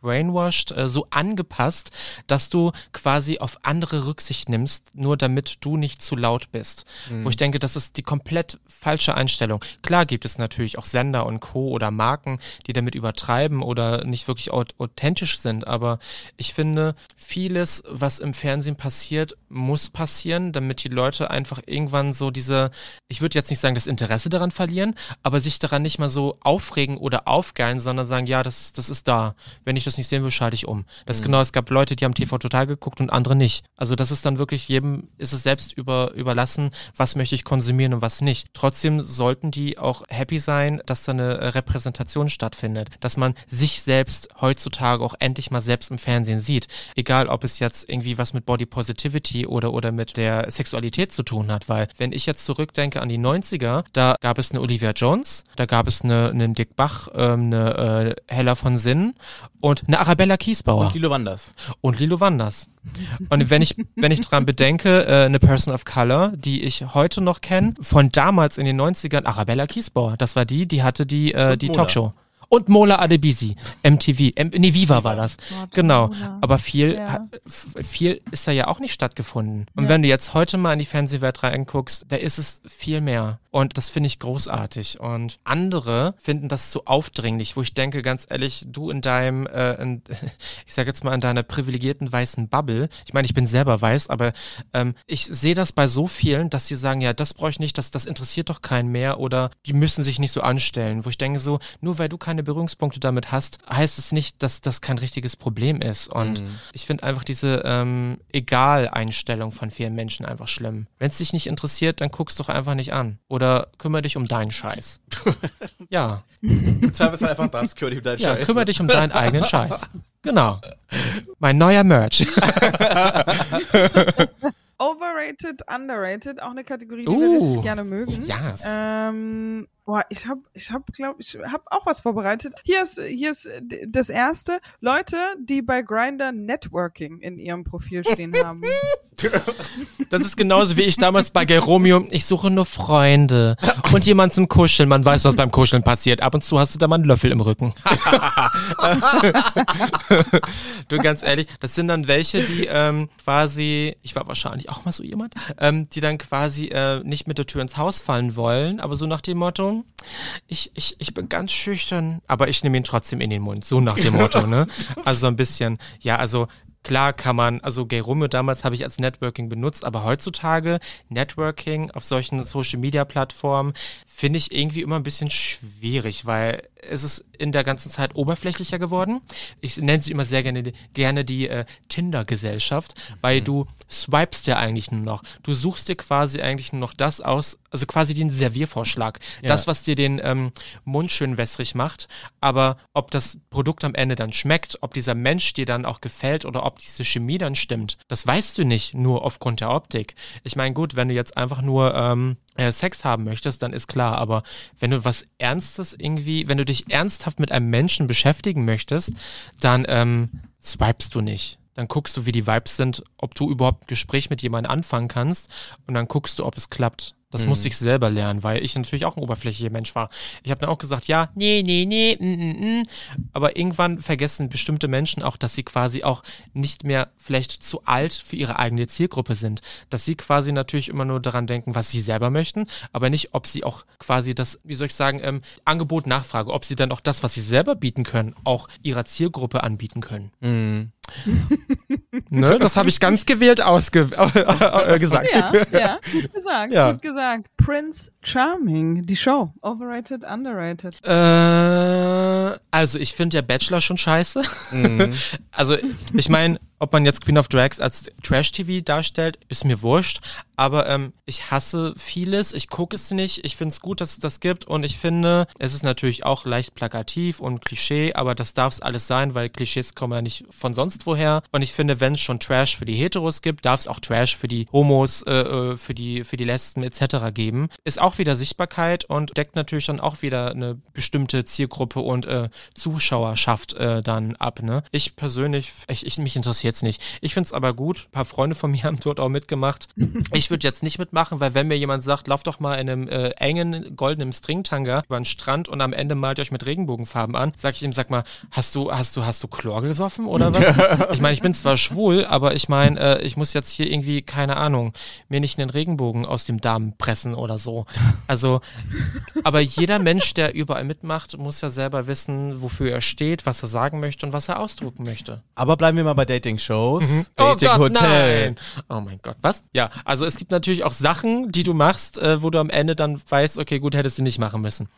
gebrainwashed, äh, so angepasst, dass du quasi auf andere Rücksicht nimmst, nur damit du nicht zu laut bist. Wo ich denke, das ist die komplett falsche Einstellung. Klar gibt es natürlich auch Sender und Co. oder Marken, die damit übertreiben oder nicht wirklich au- authentisch sind, aber ich finde, vieles, was im Fernsehen passiert, muss passieren, damit die Leute einfach irgendwann so diese, ich würde jetzt nicht sagen, das Interesse daran verlieren, aber sich daran nicht mal so aufregen oder aufgeilen, sondern sagen, ja, das, das ist da. Wenn ich das das nicht sehen will, schalte ich um. Das ist genau, es gab Leute, die haben TV total geguckt und andere nicht. Also das ist dann wirklich jedem, ist es selbst über, überlassen, was möchte ich konsumieren und was nicht. Trotzdem sollten die auch happy sein, dass da eine Repräsentation stattfindet, dass man sich selbst heutzutage auch endlich mal selbst im Fernsehen sieht. Egal, ob es jetzt irgendwie was mit Body Positivity oder, oder mit der Sexualität zu tun hat, weil wenn ich jetzt zurückdenke an die 90er, da gab es eine Olivia Jones, da gab es eine, einen Dick Bach, ähm, eine äh, Hella von Sinn und eine Arabella Kiesbauer Und Lilo Wanders. und Lilo Wanders. Und wenn ich, wenn ich dran bedenke, äh, eine Person of Color, die ich heute noch kenne, von damals in den 90ern, Arabella Kiesbauer, das war die, die hatte die, äh, die Mola. Talkshow. Und Mola Adebisi, MTV, M nee, Viva war das. Genau. Mola. Aber viel, Ja. viel ist da ja auch nicht stattgefunden. Und wenn du jetzt heute mal in die Fernsehwelt reinguckst, da ist es viel mehr. Und das finde ich großartig. Und andere finden das so aufdringlich, wo ich denke, ganz ehrlich, du in deinem, äh, in, ich sage jetzt mal in deiner privilegierten weißen Bubble, ich meine, ich bin selber weiß, aber ähm, ich sehe das bei so vielen, dass sie sagen, ja, das brauche ich nicht, das, das interessiert doch keinen mehr oder die müssen sich nicht so anstellen. Wo ich denke so, nur weil du keine Berührungspunkte damit hast, heißt es nicht, dass das kein richtiges Problem ist. Und ich finde einfach diese ähm, Egal-Einstellung von vielen Menschen einfach schlimm. Wenn es dich nicht interessiert, dann guckst doch einfach nicht an. Oder kümmere dich um deinen Scheiß. ja. Im Zweifelsfall einfach das, Curly, dein Ja, Scheiß. kümmere dich um deinen eigenen Scheiß. Genau. Mein neuer Merch. Overrated, underrated, auch eine Kategorie, die Uh. wir richtig gerne mögen. Yes. Ähm, boah, ich habe, ich habe, glaube ich, habe auch was vorbereitet. Hier ist, hier ist d- das erste: Leute, die bei Grinder Networking in ihrem Profil stehen haben. Das ist genauso wie ich damals bei Geromeo. Ich suche nur Freunde und jemand zum Kuscheln. Man weiß, was beim Kuscheln passiert. Ab und zu hast du da mal einen Löffel im Rücken. du, ganz ehrlich, das sind dann welche, die ähm, quasi, ich war wahrscheinlich auch mal so jemand, ähm, die dann quasi äh, nicht mit der Tür ins Haus fallen wollen, aber so nach dem Motto, ich, ich, ich bin ganz schüchtern, aber ich nehme ihn trotzdem in den Mund. So nach dem Motto, ne? Also so ein bisschen, ja, also Klar kann man, also Gay Romeo damals habe ich als Networking benutzt, aber heutzutage Networking auf solchen Social Media Plattformen finde ich irgendwie immer ein bisschen schwierig, weil es ist in der ganzen Zeit oberflächlicher geworden. Ich nenne sie immer sehr gerne, gerne die äh, Tinder-Gesellschaft, weil du swipest ja eigentlich nur noch. Du suchst dir quasi eigentlich nur noch das aus, also quasi den Serviervorschlag. Das, was dir den ähm, Mund schön wässrig macht. Aber ob das Produkt am Ende dann schmeckt, ob dieser Mensch dir dann auch gefällt oder ob diese Chemie dann stimmt, das weißt du nicht nur aufgrund der Optik. Ich meine, gut, wenn du jetzt einfach nur ähm, äh, Sex haben möchtest, dann ist klar. Aber wenn du was Ernstes irgendwie, wenn du dich ernsthaft mit einem Menschen beschäftigen möchtest, dann ähm, swipest du nicht. Dann guckst du, wie die Vibes sind, ob du überhaupt ein Gespräch mit jemandem anfangen kannst und dann guckst du, ob es klappt. Das musste ich selber lernen, weil ich natürlich auch ein oberflächlicher Mensch war. Ich habe dann auch gesagt, ja, nee, nee, nee, mm, mm, mm. aber irgendwann vergessen bestimmte Menschen auch, dass sie quasi auch nicht mehr vielleicht zu alt für ihre eigene Zielgruppe sind. Dass sie quasi natürlich immer nur daran denken, was sie selber möchten, aber nicht, ob sie auch quasi das, wie soll ich sagen, ähm, Angebot nachfrage, ob sie dann auch das, was sie selber bieten können, auch ihrer Zielgruppe anbieten können. Mhm. Ne? Das habe ich ganz gewählt ausge äh, gesagt. ja, ja, gut gesagt, Ja. gut gesagt. Prince Charming, die Show. Overrated, underrated. Äh, also ich finde der Bachelor schon scheiße. Also ich meine, ob man jetzt Queen of Drags als Trash-TV darstellt, ist mir wurscht. Aber ähm, ich hasse vieles, ich gucke es nicht. Ich finde es gut, dass es das gibt und ich finde, es ist natürlich auch leicht plakativ und Klischee, aber das darf es alles sein, weil Klischees kommen ja nicht von sonst woher. Und ich finde, wenn es schon Trash für die Heteros gibt, darf es auch Trash für die Homos, äh, äh, für die für die Lesben etc. geben. Ist auch wieder Sichtbarkeit und deckt natürlich dann auch wieder eine bestimmte Zielgruppe und äh, Zuschauerschaft äh, dann ab. Ne? Ich persönlich, ich, ich mich interessiert es nicht. Ich finde es aber gut. Ein paar Freunde von mir haben dort auch mitgemacht. Ich würde jetzt nicht mitmachen, weil wenn mir jemand sagt, lauf doch mal in einem äh, engen goldenen Stringtanga über den Strand und am Ende malt ihr euch mit Regenbogenfarben an, sag ich ihm, sag mal, hast du, hast du, hast du Chlor gesoffen oder was? ich meine, ich bin zwar schwul, aber ich meine, äh, ich muss jetzt hier irgendwie, keine Ahnung, mir nicht einen Regenbogen aus dem Darm pressen oder so. Also, aber jeder Mensch, der überall mitmacht, muss ja selber wissen, wofür er steht, was er sagen möchte und was er ausdrücken möchte. Aber bleiben wir mal bei Dating Dating-Shows. Oh Dating Gott, Hotel. nein. Oh mein Gott, was? Ja, also es gibt natürlich auch Sachen, die du machst, äh, wo du am Ende dann weißt, okay, gut, hättest du nicht machen müssen.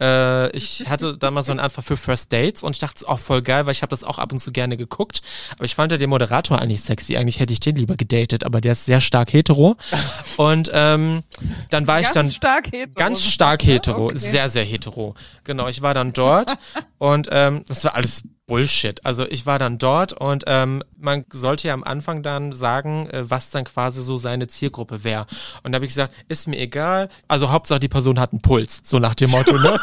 Äh, ich hatte da mal so einen Anfang für First Dates und ich dachte, auch voll geil, weil ich habe das auch ab und zu gerne geguckt. Aber ich fand ja den Moderator eigentlich sexy. Eigentlich hätte ich den lieber gedatet, aber der ist sehr stark hetero. Und ähm, dann war ich Ganz dann stark hetero. ganz stark hetero, Okay. sehr, sehr hetero. Genau, ich war dann dort und ähm, das war alles Bullshit. Also ich war dann dort und ähm, man sollte ja am Anfang dann sagen, äh, was dann quasi so seine Zielgruppe wäre. Und da habe ich gesagt, ist mir egal. Also Hauptsache die Person hat einen Puls, so nach dem Motto, ne?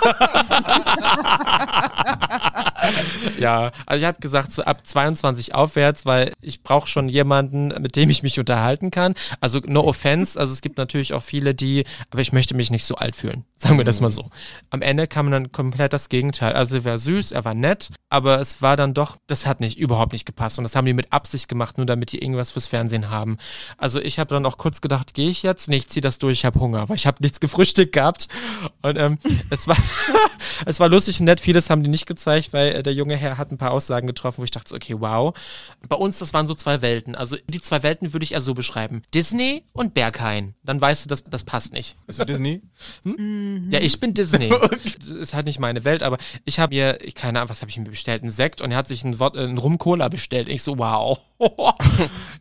ja, also ich habe gesagt, so ab 22 aufwärts, weil ich brauche schon jemanden, mit dem ich mich unterhalten kann. Also no offense, also es gibt natürlich auch viele, die, aber ich möchte mich nicht so alt fühlen. Sagen wir das mal so. Am Ende kam dann komplett das Gegenteil. Also er war süß, er war nett, aber es war dann doch, das hat nicht, überhaupt nicht gepasst. Und das haben die mit Absicht gemacht, nur damit die irgendwas fürs Fernsehen haben. Also ich habe dann auch kurz gedacht, gehe ich jetzt? Nee, ich zieh das durch, ich habe Hunger, weil ich habe nichts gefrühstückt gehabt. Und ähm, es war es war lustig und nett, vieles haben die nicht gezeigt, weil äh, der junge Herr hat ein paar Aussagen getroffen, wo ich dachte, okay, wow. Bei uns, das waren so zwei Welten. Also die zwei Welten würde ich eher so beschreiben. Disney und Berghain. Dann weißt du, das, das passt nicht. Bist du Disney? Ja, ich bin Disney. Das ist halt nicht meine Welt, aber ich habe mir, ich keine Ahnung, was habe ich mir bestellt? Ein Sekt und er hat sich ein, Wod- äh, ein Rum-Cola bestellt. Ich so, wow.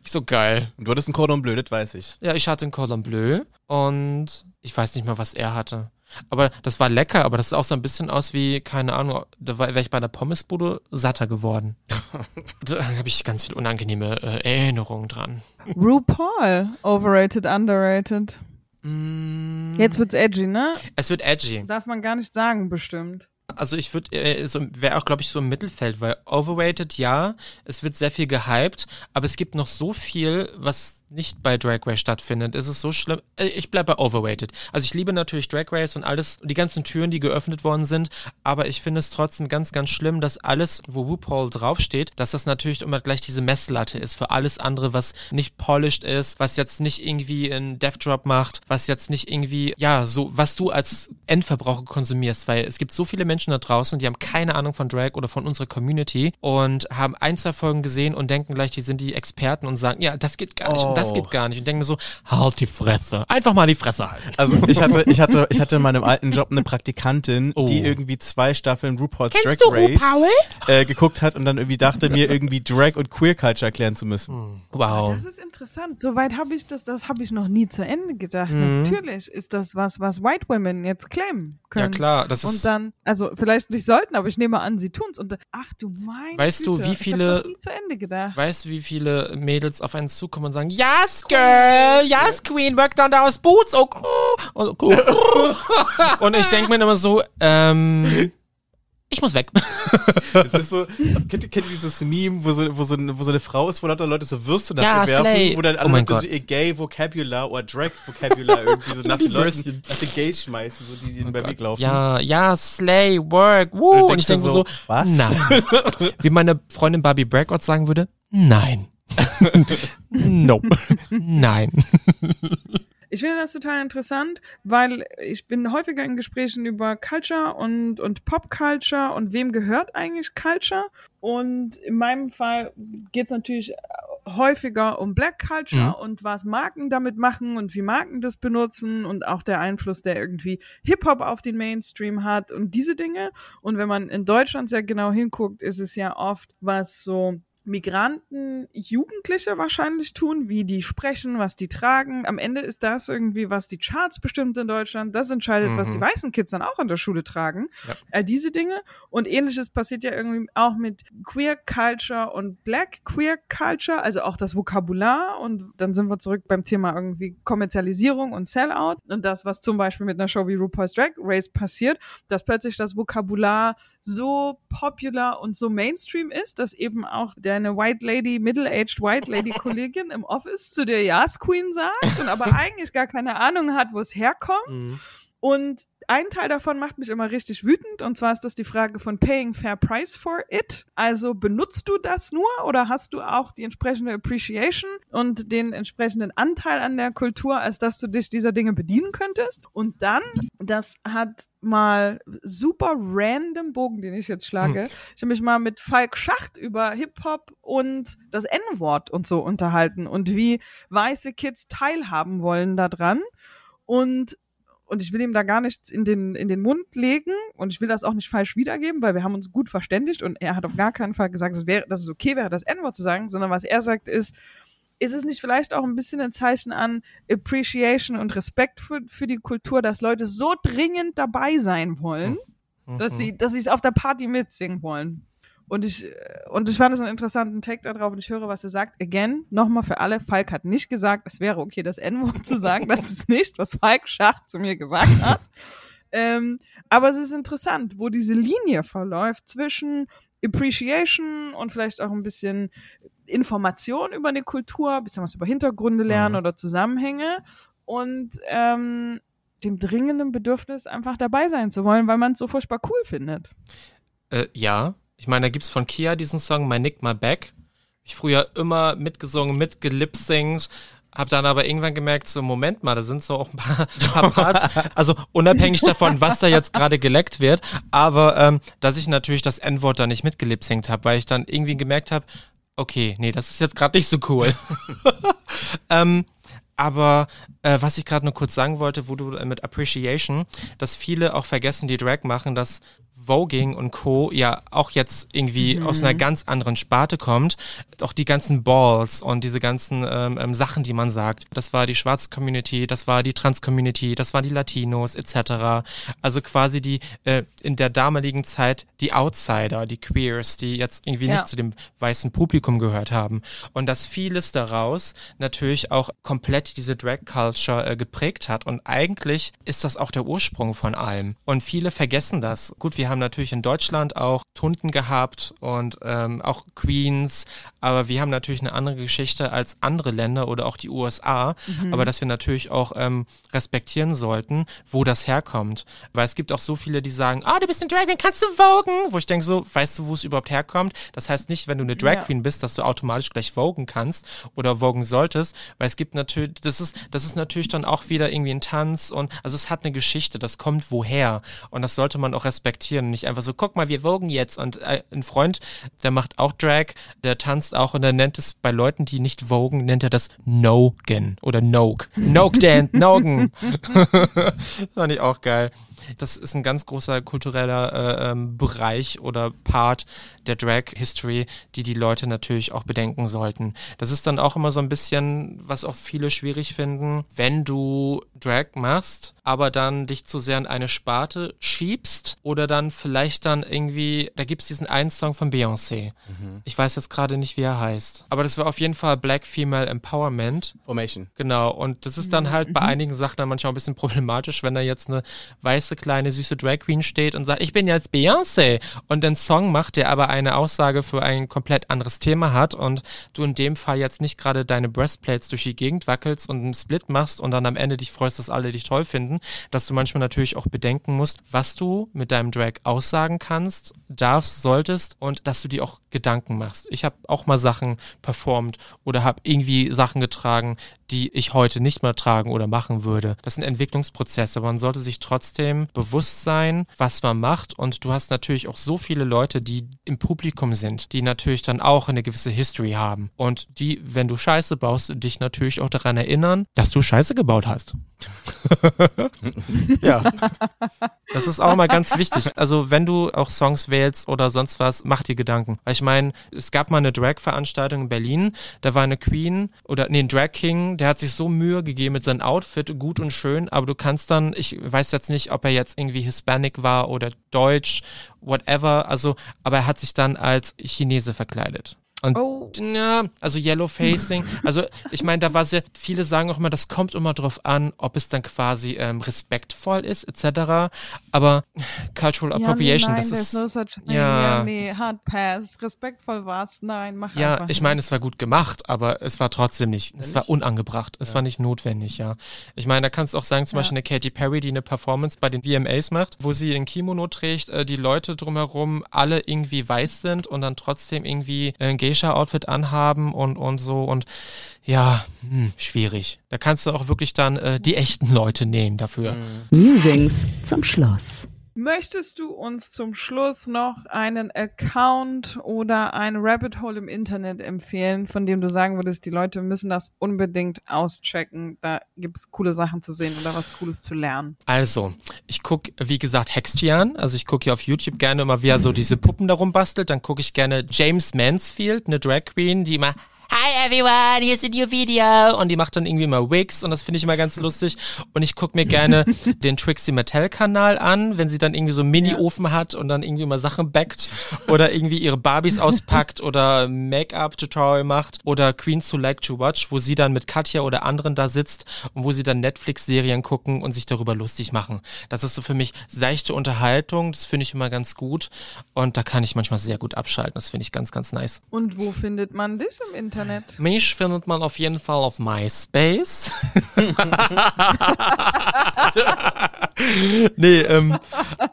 ich so, geil. Und du hattest ein Cordon Bleu, das weiß ich. Ja, ich hatte ein Cordon Bleu und ich weiß nicht mal, was er hatte. Aber das war lecker, aber das sah auch so ein bisschen aus wie, keine Ahnung, da wäre ich bei der Pommesbude satter geworden. da habe ich ganz viele unangenehme äh, Erinnerungen dran. RuPaul. Overrated, underrated. Mm, Jetzt wird's edgy, ne? es wird edgy. Darf man gar nicht sagen, bestimmt. Also ich würde, äh, so, wäre auch, glaube ich, so im Mittelfeld, weil overrated, ja, es wird sehr viel gehypt, aber es gibt noch so viel, was nicht bei Drag Race stattfindet. Es ist so schlimm. Äh, Ich bleibe bei overrated. Also ich liebe natürlich Drag Race und alles, die ganzen Türen, die geöffnet worden sind, aber ich finde es trotzdem ganz, ganz schlimm, dass alles, wo RuPaul draufsteht, dass das natürlich immer gleich diese Messlatte ist für alles andere, was nicht polished ist, was jetzt nicht irgendwie einen Death Drop macht, was jetzt nicht irgendwie, ja, so, was du als Endverbraucher konsumierst, weil es gibt so viele Menschen da draußen, die haben keine Ahnung von Drag oder von unserer Community und haben ein, zwei Folgen gesehen und denken gleich, die sind die Experten und sagen, ja, das geht gar nicht und das Oh. geht gar nicht und denken mir so, halt die Fresse. Einfach mal die Fresse halten. Also ich hatte, ich hatte, ich hatte in meinem alten Job eine Praktikantin, Oh. die irgendwie zwei Staffeln RuPaul's Kennst Drag du Race äh, geguckt hat und dann irgendwie dachte, mir irgendwie Drag und Queer Culture erklären zu müssen. Wow. Das ist interessant. Soweit habe ich das, das habe ich noch nie zu Ende gedacht. Mhm. Natürlich ist das was, was White Women jetzt claimen können. Ja klar, das Und ist dann, also vielleicht nicht sollten, aber ich nehme an, sie tun's. Und ach du mein Weißt du, Güte, wie viele- Ich habe das nie zu Ende gedacht. Weißt du, wie viele Mädels auf einen zukommen und sagen, yes, girl, yes, queen, work down those boots, oh, cool. Und, cool. und ich denke mir immer so, ähm, ich muss weg. Das ist so, kennt, ihr- kennt ihr dieses Meme, wo so, wo, so, wo so eine Frau ist, wo lauter Leute so Würste Ja, nachgewerfen, Slay. wo dann alle Oh Leute so Gott. ihr Gay-Vocabular oder Drag-Vocabular irgendwie so nach Die den Leuten, nach den Gays schmeißen, so die, die beim Weg laufen. Ja, ja, slay, work, Und woo. du Und ich denke so, so, was? nein. Wie meine Freundin Barbie Brackout sagen würde, nein. nope. Nein. Ich finde das total interessant, weil ich bin häufiger in Gesprächen über Culture und, und Pop-Culture und wem gehört eigentlich Culture. Und in meinem Fall geht es natürlich häufiger um Black Culture Mhm. und was Marken damit machen und wie Marken das benutzen und auch der Einfluss, der irgendwie Hip-Hop auf den Mainstream hat und diese Dinge. Und wenn man in Deutschland sehr genau hinguckt, ist es ja oft was so Migranten, Jugendliche wahrscheinlich tun, wie die sprechen, was die tragen. Am Ende ist das irgendwie, was die Charts bestimmt in Deutschland. Das entscheidet, was Mhm. die weißen Kids dann auch in der Schule tragen. Ja. All diese Dinge. Und ähnliches passiert ja irgendwie auch mit Queer Culture und Black Queer Culture, also auch das Vokabular. Und dann sind wir zurück beim Thema irgendwie Kommerzialisierung und Sellout. Und das, was zum Beispiel mit einer Show wie RuPaul's Drag Race passiert, dass plötzlich das Vokabular so popular und so Mainstream ist, dass eben auch deine White Lady, Middle-aged White Lady Kollegin im Office zu der Yas Queen sagt und aber eigentlich gar keine Ahnung hat, wo es herkommt. Mhm. Und ein Teil davon macht mich immer richtig wütend und zwar ist das die Frage von paying fair price for it. Also benutzt du das nur oder hast du auch die entsprechende Appreciation und den entsprechenden Anteil an der Kultur, als dass du dich dieser Dinge bedienen könntest? Und dann, das hat mal super random Bogen, den ich jetzt schlage. Hm. Ich habe mich mal mit Falk Schacht über Hip-Hop und das N-Wort und so unterhalten und wie weiße Kids teilhaben wollen daran. Und und ich will ihm da gar nichts in den, in den Mund legen und ich will das auch nicht falsch wiedergeben, weil wir haben uns gut verständigt und er hat auf gar keinen Fall gesagt, es wäre, dass es okay wäre, das N-Wort zu sagen, sondern was er sagt ist, ist es nicht vielleicht auch ein bisschen ein Zeichen an Appreciation und Respekt für, für die Kultur, dass Leute so dringend dabei sein wollen, mhm. dass sie, dass sie es auf der Party mitsingen wollen? Und ich, und ich fand es einen interessanten Take darauf und ich höre, was er sagt. Again, nochmal für alle, Falk hat nicht gesagt, es wäre okay, das N-Wort zu sagen. Das ist nicht, was Falk Schacht zu mir gesagt hat. ähm, aber es ist interessant, wo diese Linie verläuft zwischen Appreciation und vielleicht auch ein bisschen Information über eine Kultur, bisschen was über Hintergründe lernen mhm. oder Zusammenhänge und ähm, dem dringenden Bedürfnis, einfach dabei sein zu wollen, weil man es so furchtbar cool findet. Äh, ja, ich meine, da gibt's von Kia diesen Song My Nick My Back. Ich früher immer mitgesungen, mitgelipsingt, hab dann aber irgendwann gemerkt, so Moment mal, da sind so auch ein paar, paar Parts, also unabhängig davon, was da jetzt gerade geleckt wird, aber ähm, dass ich natürlich das N-Wort da nicht mitgelipsingt habe, weil ich dann irgendwie gemerkt habe, okay, nee, das ist jetzt gerade nicht so cool. ähm, aber äh, was ich gerade nur kurz sagen wollte, wo du äh, mit Appreciation, dass viele auch vergessen, die Drag machen, dass Voging und Co. ja auch jetzt irgendwie mhm. aus einer ganz anderen Sparte kommt. Auch die ganzen Balls und diese ganzen ähm, ähm, Sachen, die man sagt. Das war die schwarze Community, das war die Trans-Community, das waren die Latinos etc. Also quasi die äh, in der damaligen Zeit die Outsider, die Queers, die jetzt irgendwie ja. nicht zu dem weißen Publikum gehört haben. Und dass vieles daraus natürlich auch komplett diese Drag-Culture äh, geprägt hat. Und eigentlich ist das auch der Ursprung von allem. Und viele vergessen das. Gut, wir haben haben natürlich in Deutschland auch Tunden gehabt und ähm, auch Queens, aber wir haben natürlich eine andere Geschichte als andere Länder oder auch die USA, mhm. aber dass wir natürlich auch ähm, respektieren sollten, wo das herkommt. Weil es gibt auch so viele, die sagen, ah, oh, du bist ein Drag Queen, kannst du vogen? Wo ich denke so, weißt du, wo es überhaupt herkommt? Das heißt nicht, wenn du eine Drag Queen bist, dass du automatisch gleich vogen kannst oder vogen solltest, weil es gibt natürlich, das ist, das ist natürlich dann auch wieder irgendwie ein Tanz und also es hat eine Geschichte, das kommt woher und das sollte man auch respektieren und nicht einfach so, guck mal, wir wogen jetzt. Und äh, ein Freund, der macht auch Drag, der tanzt auch und er nennt es bei Leuten, die nicht wogen, nennt er das Nogan oder Nogue. Nogue Dan, Nogan. Fand ich auch geil. Das ist ein ganz großer kultureller äh, ähm, Bereich oder Part der Drag-History, die die Leute natürlich auch bedenken sollten. Das ist dann auch immer so ein bisschen, was auch viele schwierig finden, wenn du Drag machst, aber dann dich zu sehr in eine Sparte schiebst oder dann vielleicht dann irgendwie, da gibt es diesen einen Song von Beyoncé. Mhm. Ich weiß jetzt gerade nicht, wie er heißt. Aber das war auf jeden Fall Black Female Empowerment. Formation. Genau. Und das ist dann halt bei mhm. einigen Sachen dann manchmal ein bisschen problematisch, wenn da jetzt eine weiße kleine süße Drag Queen steht und sagt, ich bin jetzt Beyoncé und den Song macht, der aber eine Aussage für ein komplett anderes Thema hat und du in dem Fall jetzt nicht gerade deine Breastplates durch die Gegend wackelst und einen Split machst und dann am Ende dich freust, dass alle dich toll finden, dass du manchmal natürlich auch bedenken musst, was du mit deinem Drag aussagen kannst, darfst, solltest und dass du dir auch Gedanken machst. Ich habe auch mal Sachen performt oder habe irgendwie Sachen getragen, die ich heute nicht mehr tragen oder machen würde. Das sind Entwicklungsprozesse. Man sollte sich trotzdem bewusst sein, was man macht. Und du hast natürlich auch so viele Leute, die im Publikum sind, die natürlich dann auch eine gewisse History haben. Und die, wenn du Scheiße baust, dich natürlich auch daran erinnern, dass du Scheiße gebaut hast. ja. Das ist auch mal ganz wichtig. Also, wenn du auch Songs wählst oder sonst was, mach dir Gedanken. Weil ich meine, es gab mal eine Drag-Veranstaltung in Berlin, da war eine Queen oder nee, ein Drag King, der hat sich so Mühe gegeben mit seinem Outfit, gut und schön, aber du kannst dann, ich weiß jetzt nicht, ob er jetzt irgendwie Hispanic war oder Deutsch, whatever, also, aber er hat sich dann als Chinese verkleidet. Und Oh. ja, also Yellow Facing. Also ich meine, da war sehr, viele sagen auch immer, das kommt immer drauf an, ob es dann quasi ähm, respektvoll ist, etc. Aber Cultural Appropriation, ja, nee, nein, das there's ist. no such thing. ja. Ja, nee, Hard Pass. Respektvoll war's. Nein, mach Ja, einfach ich meine, es war gut gemacht, aber es war trotzdem nicht, es war unangebracht, es war nicht notwendig, ja. Ich meine, da kannst du auch sagen, zum Ja. Beispiel eine Katy Perry, die eine Performance bei den VMAs macht, wo sie ein Kimono trägt, äh, die Leute drumherum alle irgendwie weiß sind und dann trotzdem irgendwie ein Geisha-Outfit anhaben und, und so und ja, hm, schwierig. Da kannst du auch wirklich dann äh, die echten Leute nehmen dafür. Musings zum Schluss. Möchtest du uns zum Schluss noch einen Account oder ein Rabbit Hole im Internet empfehlen, von dem du sagen würdest, die Leute müssen das unbedingt auschecken? Da gibt's coole Sachen zu sehen oder was Cooles zu lernen. Also, ich gucke, wie gesagt, Hextian. Also ich gucke ja auf YouTube gerne immer, wie er so diese Puppen darum bastelt. Dann gucke ich gerne James Mansfield, eine Drag Queen, die immer Hi everyone, here's a new video. Und die macht dann irgendwie immer Wigs und das finde ich immer ganz lustig. Und ich gucke mir gerne den Trixie Mattel Kanal an, wenn sie dann irgendwie so einen Mini-Ofen hat und dann irgendwie immer Sachen backt oder irgendwie ihre Barbies auspackt oder Make-up-Tutorial macht oder Queens Who Like to Watch, wo sie dann mit Katja oder anderen da sitzt und wo sie dann Netflix-Serien gucken und sich darüber lustig machen. Das ist so für mich seichte Unterhaltung, das finde ich immer ganz gut und da kann ich manchmal sehr gut abschalten. Das finde ich ganz, ganz nice. Und wo findet man dich im Internet? Mich findet man auf jeden Fall auf MySpace. nee, ähm,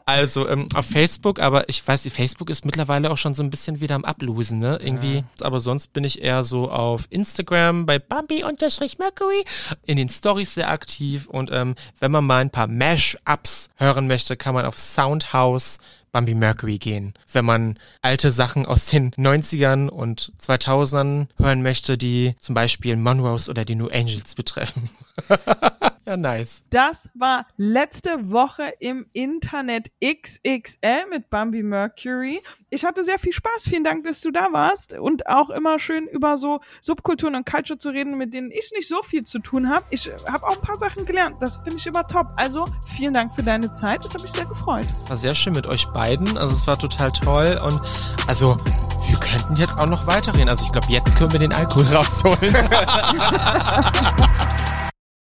also ähm, auf Facebook, aber ich weiß, Facebook ist mittlerweile auch schon so ein bisschen wieder am Ablosen, ne? Irgendwie. Aber sonst bin ich eher so auf Instagram bei Bambi-Mercury in den Stories sehr aktiv und ähm, wenn man mal ein paar Mash-Ups hören möchte, kann man auf Soundhouse Bambi Mercury gehen. Wenn man alte Sachen aus den 90ern und 2000ern hören möchte, die zum Beispiel Monrose oder die New Angels betreffen. ja, nice. Das war letzte Woche im Internet XXL mit Bambi Mercury. Ich hatte sehr viel Spaß. Vielen Dank, dass du da warst und auch immer schön über so Subkulturen und Culture zu reden, mit denen ich nicht so viel zu tun habe. Ich habe auch ein paar Sachen gelernt. Das finde ich immer top. Also vielen Dank für deine Zeit. Das habe ich sehr gefreut. War sehr schön mit euch beiden. Also es war total toll und also wir könnten jetzt auch noch weiterreden. Also ich glaube, jetzt können wir den Alkohol rausholen.